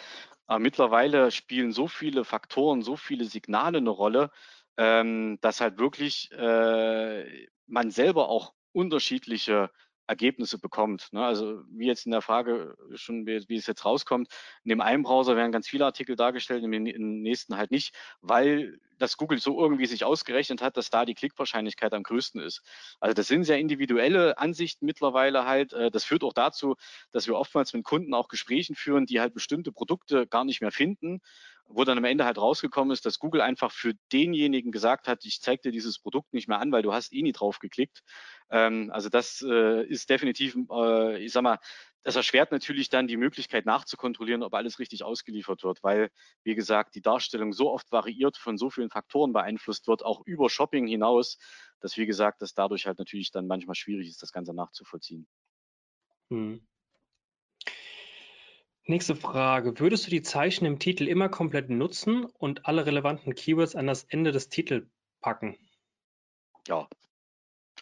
Aber mittlerweile spielen so viele Faktoren, so viele Signale eine Rolle, ähm, dass halt wirklich äh, man selber auch unterschiedliche Ergebnisse bekommt. Ne? Also wie jetzt in der Frage schon, wie, wie, es jetzt rauskommt, in dem einen Browser werden ganz viele Artikel dargestellt, in dem nächsten halt nicht, weil das Google so irgendwie sich ausgerechnet hat, dass da die Klickwahrscheinlichkeit am größten ist. Also das sind sehr individuelle Ansichten mittlerweile halt. Äh, das führt auch dazu, dass wir oftmals mit Kunden auch Gesprächen führen, die halt bestimmte Produkte gar nicht mehr finden, wo dann am Ende halt rausgekommen ist, dass Google einfach für denjenigen gesagt hat, ich zeige dir dieses Produkt nicht mehr an, weil du hast eh nie drauf geklickt. Ähm, also das äh, ist definitiv, äh, ich sag mal, das erschwert natürlich dann die Möglichkeit nachzukontrollieren, ob alles richtig ausgeliefert wird, weil, wie gesagt, die Darstellung so oft variiert, von so vielen Faktoren beeinflusst wird, auch über Shopping hinaus, dass, wie gesagt, das dadurch halt natürlich dann manchmal schwierig ist, das Ganze nachzuvollziehen. Hm. Nächste Frage. Würdest du die Zeichen im Titel immer komplett nutzen und alle relevanten Keywords an das Ende des Titels packen? Ja,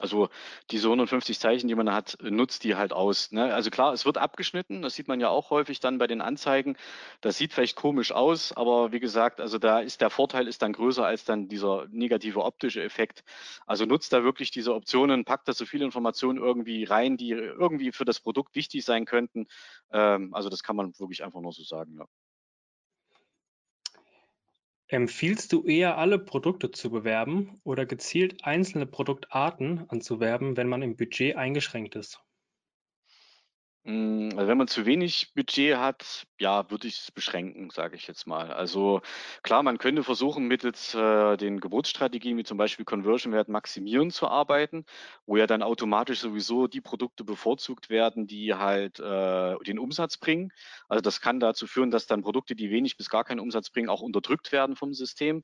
also diese 150 Zeichen, die man hat, nutzt die halt aus. Ne? Also klar, es wird abgeschnitten, das sieht man ja auch häufig dann bei den Anzeigen. Das sieht vielleicht komisch aus, aber wie gesagt, also da ist der Vorteil ist dann größer als dann dieser negative optische Effekt. Also nutzt da wirklich diese Optionen, packt da so viele Informationen irgendwie rein, die irgendwie für das Produkt wichtig sein könnten. Ähm, also das kann man wirklich einfach nur so sagen, ja. Empfiehlst du eher alle Produkte zu bewerben oder gezielt einzelne Produktarten anzuwerben, wenn man im Budget eingeschränkt ist? Hm, also wenn man zu wenig Budget hat, ja, würde ich es beschränken, sage ich jetzt mal. Also klar, man könnte versuchen, mittels äh, den Geburtsstrategien wie zum Beispiel Conversion-Wert maximieren zu arbeiten, wo ja dann automatisch sowieso die Produkte bevorzugt werden, die halt äh, den Umsatz bringen. Also das kann dazu führen, dass dann Produkte, die wenig bis gar keinen Umsatz bringen, auch unterdrückt werden vom System.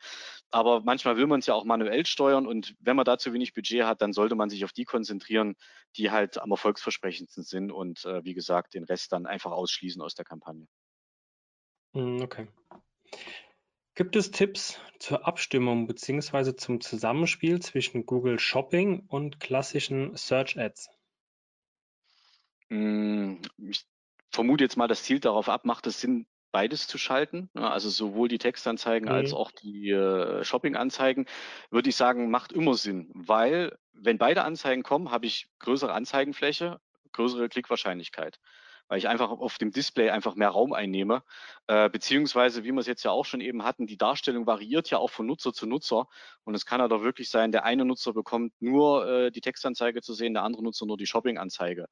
Aber manchmal will man es ja auch manuell steuern und wenn man da zu wenig Budget hat, dann sollte man sich auf die konzentrieren, die halt am erfolgsversprechendsten sind und äh, wie gesagt, den Rest dann einfach ausschließen aus der Kampagne. Hm, okay. Gibt es Tipps zur Abstimmung bzw. zum Zusammenspiel zwischen Google Shopping und klassischen Search Ads? Hm, ich vermute jetzt mal, das zielt darauf ab, macht es Sinn, beides zu schalten, also sowohl die Textanzeigen mhm. als auch die äh, Shopping-Anzeigen, würde ich sagen, macht immer Sinn, weil wenn beide Anzeigen kommen, habe ich größere Anzeigenfläche, größere Klickwahrscheinlichkeit weil ich einfach auf dem Display einfach mehr Raum einnehme. Äh, beziehungsweise, wie wir es jetzt ja auch schon eben hatten, die Darstellung variiert ja auch von Nutzer zu Nutzer. Und es kann ja doch wirklich sein, der eine Nutzer bekommt nur äh, die Textanzeige zu sehen, der andere Nutzer nur die Shopping-Anzeige.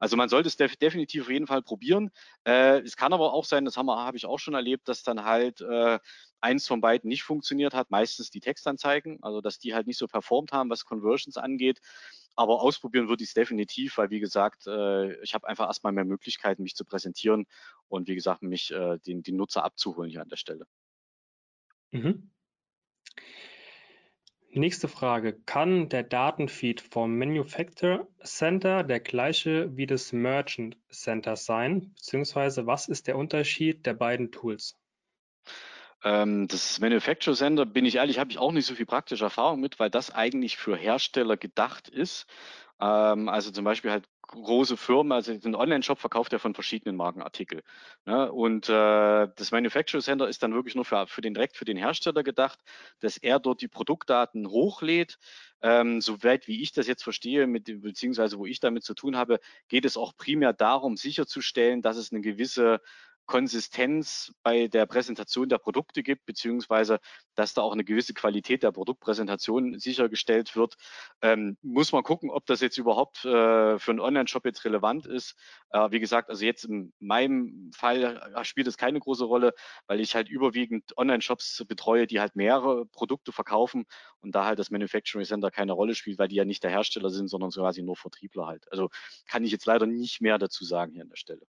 Also man sollte es def definitiv auf jeden Fall probieren. Äh, es kann aber auch sein, das habe hab ich auch schon erlebt, dass dann halt äh, eins von beiden nicht funktioniert hat, meistens die Textanzeigen, also dass die halt nicht so performt haben, was Conversions angeht. Aber ausprobieren würde ich es definitiv, weil wie gesagt, äh, ich habe einfach erstmal mehr Möglichkeiten, mich zu präsentieren und wie gesagt, mich äh, den, den Nutzer abzuholen hier an der Stelle. Mhm. Nächste Frage. Kann der Datenfeed vom Manufacturer Center der gleiche wie des Merchant Center sein? Beziehungsweise was ist der Unterschied der beiden Tools? Ähm, das Manufacturer Center, bin ich ehrlich, habe ich auch nicht so viel praktische Erfahrung mit, weil das eigentlich für Hersteller gedacht ist. Ähm, also zum Beispiel halt große Firmen, also den Online-Shop verkauft ja von verschiedenen Markenartikel. Ne? Und äh, das Manufacturer Center ist dann wirklich nur für, für den direkt für den Hersteller gedacht, dass er dort die Produktdaten hochlädt. Ähm, soweit wie ich das jetzt verstehe, mit, beziehungsweise wo ich damit zu tun habe, geht es auch primär darum, sicherzustellen, dass es eine gewisse Konsistenz bei der Präsentation der Produkte gibt, beziehungsweise dass da auch eine gewisse Qualität der Produktpräsentation sichergestellt wird. Ähm, muss man gucken, ob das jetzt überhaupt äh, für einen Online-Shop jetzt relevant ist. Äh, wie gesagt, also jetzt in meinem Fall äh, spielt es keine große Rolle, weil ich halt überwiegend Online-Shops betreue, die halt mehrere Produkte verkaufen und da halt das Manufacturing Center keine Rolle spielt, weil die ja nicht der Hersteller sind, sondern so quasi nur Vertriebler halt. Also kann ich jetzt leider nicht mehr dazu sagen hier an der Stelle.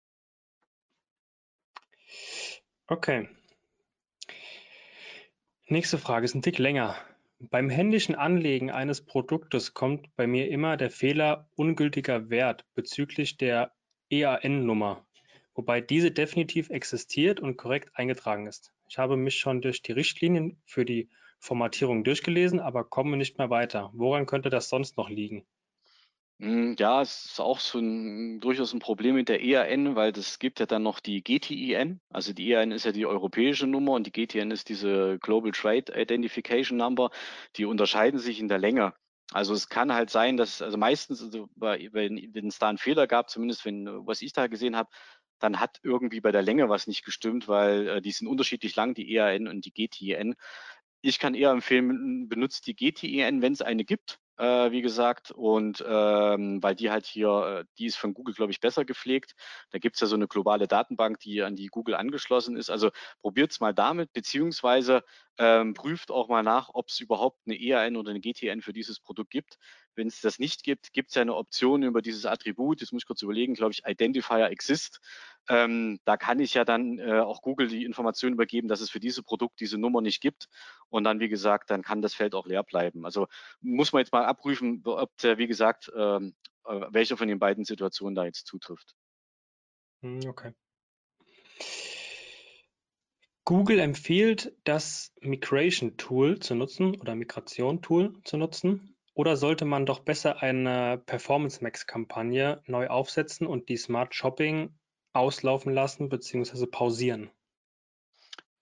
Okay. Nächste Frage ist ein Tick länger. Beim händischen Anlegen eines Produktes kommt bei mir immer der Fehler ungültiger Wert bezüglich der EAN-Nummer. wobei diese definitiv existiert und korrekt eingetragen ist. Ich habe mich schon durch die Richtlinien für die Formatierung durchgelesen, aber komme nicht mehr weiter. Woran könnte das sonst noch liegen? Hm, ja, es ist auch so 'n durchaus ein Problem mit der EAN, weil das gibt ja dann noch die GTIN. Also, die EAN ist ja die europäische Nummer und die GTIN ist diese Global Trade Identification Number. Die unterscheiden sich in der Länge. Also, es kann halt sein, dass also, meistens, also, wenn wenn's da einen Fehler gab, zumindest wenn was ich da gesehen habe, dann hat irgendwie bei der Länge was nicht gestimmt, weil, äh, die sind unterschiedlich lang, die EAN und die GTIN. Ich kann eher empfehlen, benutzt die GTIN, wenn es eine gibt äh, wie gesagt. Und ähm, weil die halt hier, äh, die ist von Google, glaube ich, besser gepflegt. Da gibt's ja so eine globale Datenbank, die an die Google angeschlossen ist. Also probiert's mal damit, beziehungsweise ähm, prüft auch mal nach, ob es überhaupt eine EAN oder eine GTN für dieses Produkt gibt. Wenn es das nicht gibt, gibt es ja eine Option über dieses Attribut, jetzt muss ich kurz überlegen, glaube ich, Identifier Exist. Ähm, da kann ich ja dann äh, auch Google die Information übergeben, dass es für dieses Produkt diese Nummer nicht gibt. Und dann, wie gesagt, dann kann das Feld auch leer bleiben. Also muss man jetzt mal abprüfen, ob wie gesagt, ähm, äh, welche von den beiden Situationen da jetzt zutrifft. Hm, okay. Google empfiehlt, das Migration Tool zu nutzen oder Migration Tool zu nutzen. Oder sollte man doch besser eine Performance Max Kampagne neu aufsetzen und die Smart Shopping auslaufen lassen bzw. pausieren?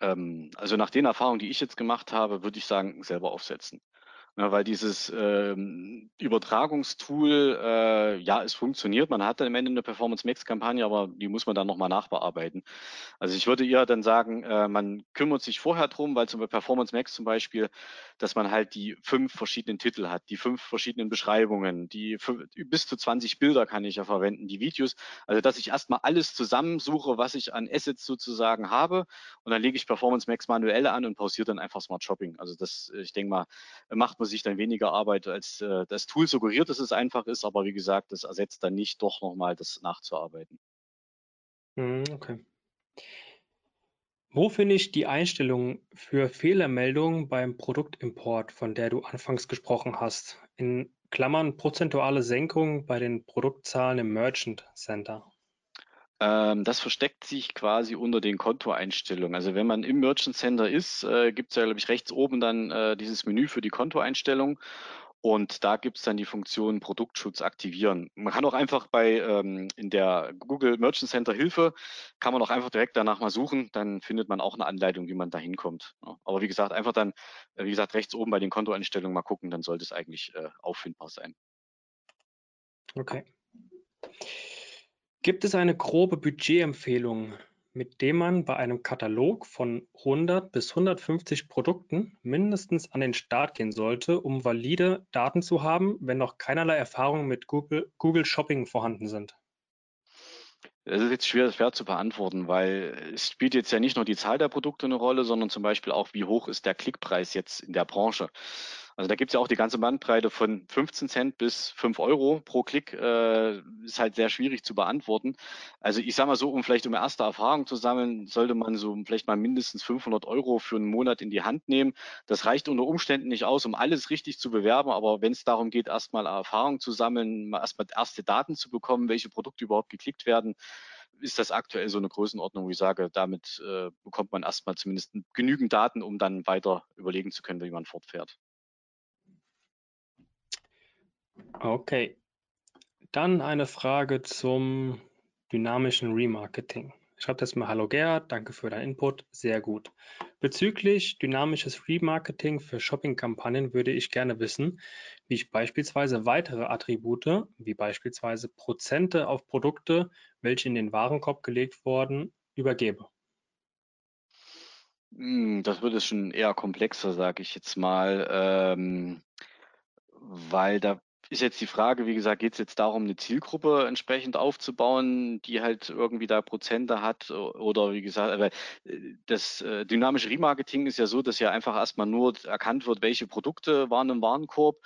Ähm, also nach den Erfahrungen, die ich jetzt gemacht habe, würde ich sagen, selber aufsetzen. Ja, weil dieses ähm, Übertragungstool, äh, ja, es funktioniert. Man hat dann am Ende eine Performance Max Kampagne, aber die muss man dann nochmal nachbearbeiten. Also ich würde eher dann sagen, äh, man kümmert sich vorher drum, weil zum Beispiel Performance Max zum Beispiel, dass man halt die fünf verschiedenen Titel hat, die fünf verschiedenen Beschreibungen, die fünf, bis zu 20 Bilder kann ich ja verwenden, die Videos. Also dass ich erstmal alles zusammensuche, was ich an Assets sozusagen habe und dann lege ich Performance Max manuell an und pausiere dann einfach Smart Shopping. Also das, ich denke mal, macht man man sich dann weniger Arbeit, als äh, das Tool suggeriert, dass es einfach ist. Aber wie gesagt, das ersetzt dann nicht doch nochmal das nachzuarbeiten. Hm, okay. Wo finde ich die Einstellung für Fehlermeldungen beim Produktimport, von der du anfangs gesprochen hast? In Klammern prozentuale Senkung bei den Produktzahlen im Merchant Center. Ähm, das versteckt sich quasi unter den Kontoeinstellungen. Also wenn man im Merchant Center ist, äh, gibt es ja, glaube ich, rechts oben dann äh, dieses Menü für die Kontoeinstellung. Und da gibt es dann die Funktion Produktschutz aktivieren. Man kann auch einfach bei ähm, in der Google Merchant Center Hilfe, kann man auch einfach direkt danach mal suchen, dann findet man auch eine Anleitung, wie man da hinkommt. Ja. Aber wie gesagt, einfach dann, äh, wie gesagt, rechts oben bei den Kontoeinstellungen mal gucken, dann sollte es eigentlich äh, auffindbar sein. Okay. Gibt es eine grobe Budgetempfehlung, mit dem man bei einem Katalog von 100 bis 150 Produkten mindestens an den Start gehen sollte, um valide Daten zu haben, wenn noch keinerlei Erfahrungen mit Google, Google Shopping vorhanden sind? Das ist jetzt schwer, schwer zu beantworten, weil es spielt jetzt ja nicht nur die Zahl der Produkte eine Rolle, sondern zum Beispiel auch, wie hoch ist der Klickpreis jetzt in der Branche. Also da gibt es ja auch die ganze Bandbreite von 15 Cent bis 5 Euro pro Klick. Äh, ist halt sehr schwierig zu beantworten. Also ich sage mal so, um vielleicht um erste Erfahrung zu sammeln, sollte man so vielleicht mal mindestens 500 Euro für einen Monat in die Hand nehmen. Das reicht unter Umständen nicht aus, um alles richtig zu bewerben. Aber wenn es darum geht, erstmal Erfahrung zu sammeln, erstmal erste Daten zu bekommen, welche Produkte überhaupt geklickt werden, ist das aktuell so eine Größenordnung, wo ich sage, damit äh, bekommt man erstmal zumindest genügend Daten, um dann weiter überlegen zu können, wie man fortfährt. Okay. Dann eine Frage zum dynamischen Remarketing. Ich schreibe jetzt mal Hallo Gerhard, danke für deinen Input, sehr gut. Bezüglich dynamisches Remarketing für Shopping-Kampagnen würde ich gerne wissen, wie ich beispielsweise weitere Attribute, wie beispielsweise Prozente auf Produkte, welche in den Warenkorb gelegt wurden, übergebe. Hm, das wird es schon eher komplexer, sage ich jetzt mal, ähm, weil da ist jetzt die Frage, wie gesagt, geht es jetzt darum, eine Zielgruppe entsprechend aufzubauen, die halt irgendwie da Prozente hat oder wie gesagt, äh, das äh, dynamische Remarketing ist ja so, dass ja einfach erstmal nur erkannt wird, welche Produkte waren im Warenkorb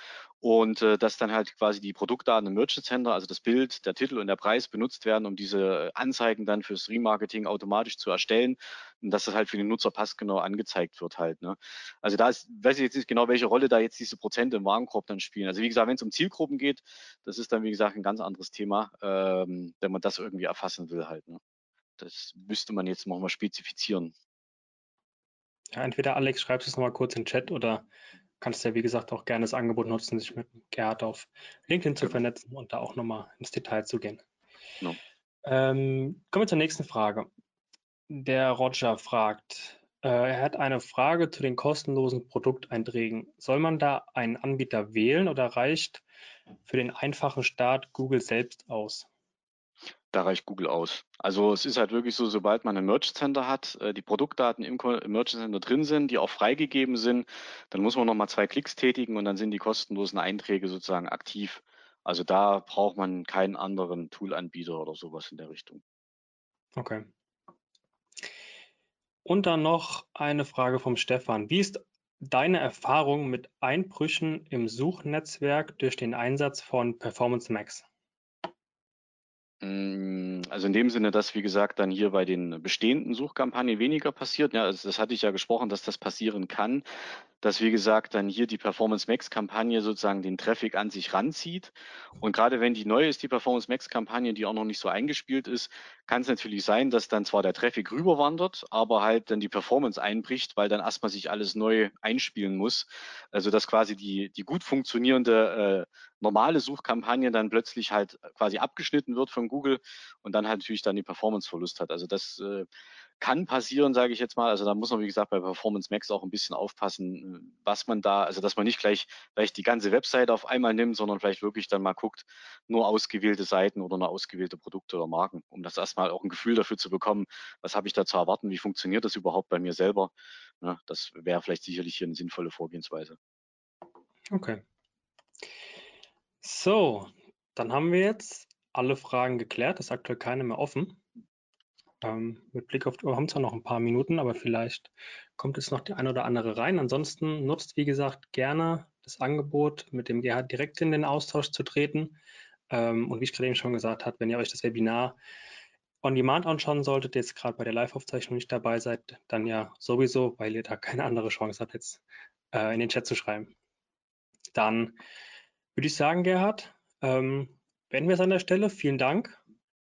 und äh, dass dann halt quasi die Produktdaten im Merchant Center, also das Bild, der Titel und der Preis benutzt werden, um diese Anzeigen dann fürs Remarketing automatisch zu erstellen und dass das halt für den Nutzer passgenau angezeigt wird halt. Ne? Also da ist, weiß ich jetzt nicht genau, welche Rolle da jetzt diese Prozente im Warenkorb dann spielen. Also wie gesagt, wenn es um Zielgruppen geht, das ist dann wie gesagt ein ganz anderes Thema, ähm, wenn man das irgendwie erfassen will halt. Ne? Das müsste man jetzt nochmal spezifizieren. Ja, entweder Alex, schreibst es nochmal kurz in den Chat oder kannst ja, wie gesagt, auch gerne das Angebot nutzen, sich mit Gerhard auf LinkedIn zu genau. vernetzen und da auch nochmal ins Detail zu gehen. Genau. Ähm, kommen wir zur nächsten Frage. Der Roger fragt, äh, er hat eine Frage zu den kostenlosen Produkteinträgen. Soll man da einen Anbieter wählen oder reicht für den einfachen Start Google selbst aus? Da reicht Google aus. Also es ist halt wirklich so, sobald man ein Merchant Center hat, äh, die Produktdaten im Merchant Center drin sind, die auch freigegeben sind, dann muss man nochmal zwei Klicks tätigen und dann sind die kostenlosen Einträge sozusagen aktiv. Also da braucht man keinen anderen Toolanbieter oder sowas in der Richtung. Okay. Und dann noch eine Frage vom Stefan. Wie ist deine Erfahrung mit Einbrüchen im Suchnetzwerk durch den Einsatz von Performance Max? Hm, also in dem Sinne, dass, wie gesagt, dann hier bei den bestehenden Suchkampagnen weniger passiert. Ja, also das hatte ich ja gesprochen, dass das passieren kann dass, wie gesagt, dann hier die Performance Max Kampagne sozusagen den Traffic an sich ranzieht. Und gerade wenn die neu ist, die Performance Max Kampagne, die auch noch nicht so eingespielt ist, kann es natürlich sein, dass dann zwar der Traffic rüberwandert, aber halt dann die Performance einbricht, weil dann erstmal sich alles neu einspielen muss. Also dass quasi die, die gut funktionierende äh, normale Suchkampagne dann plötzlich halt quasi abgeschnitten wird von Google und dann halt natürlich dann die Performance-Verlust hat. Also das äh, kann passieren, sage ich jetzt mal. Also da muss man, wie gesagt, bei Performance Max auch ein bisschen aufpassen, was man da, also dass man nicht gleich, gleich die ganze Webseite auf einmal nimmt, sondern vielleicht wirklich dann mal guckt, nur ausgewählte Seiten oder nur ausgewählte Produkte oder Marken, um das erstmal auch ein Gefühl dafür zu bekommen, was habe ich da zu erwarten, wie funktioniert das überhaupt bei mir selber. Ja, das wäre vielleicht sicherlich hier eine sinnvolle Vorgehensweise. Okay. So, dann haben wir jetzt alle Fragen geklärt. Es ist aktuell keine mehr offen. Ähm, mit Blick auf die Uhr haben zwar noch ein paar Minuten, aber vielleicht kommt jetzt noch die eine oder andere rein. Ansonsten nutzt, wie gesagt, gerne das Angebot, mit dem Gerhard direkt in den Austausch zu treten. Ähm, und wie ich gerade eben schon gesagt habe, wenn ihr euch das Webinar on Demand anschauen solltet, jetzt gerade bei der Live-Aufzeichnung nicht dabei seid, dann ja sowieso, weil ihr da keine andere Chance habt, jetzt äh, in den Chat zu schreiben. Dann würde ich sagen, Gerhard, ähm, beenden wir es an der Stelle. Vielen Dank,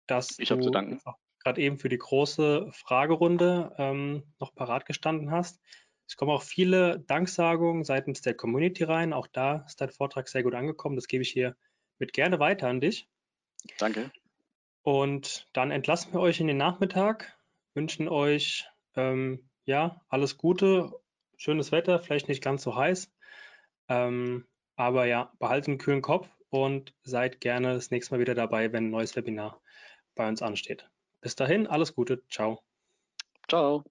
dass ich danken gerade eben für die große Fragerunde ähm, noch parat gestanden hast. Es kommen auch viele Danksagungen seitens der Community rein. Auch da ist dein Vortrag sehr gut angekommen. Das gebe ich hier mit gerne weiter an dich. Danke. Und dann entlassen wir euch in den Nachmittag, wünschen euch ähm, ja alles Gute, schönes Wetter, vielleicht nicht ganz so heiß. Ähm, aber ja, behaltet einen kühlen Kopf und seid gerne das nächste Mal wieder dabei, wenn ein neues Webinar bei uns ansteht. Bis dahin, alles Gute. Ciao. Ciao.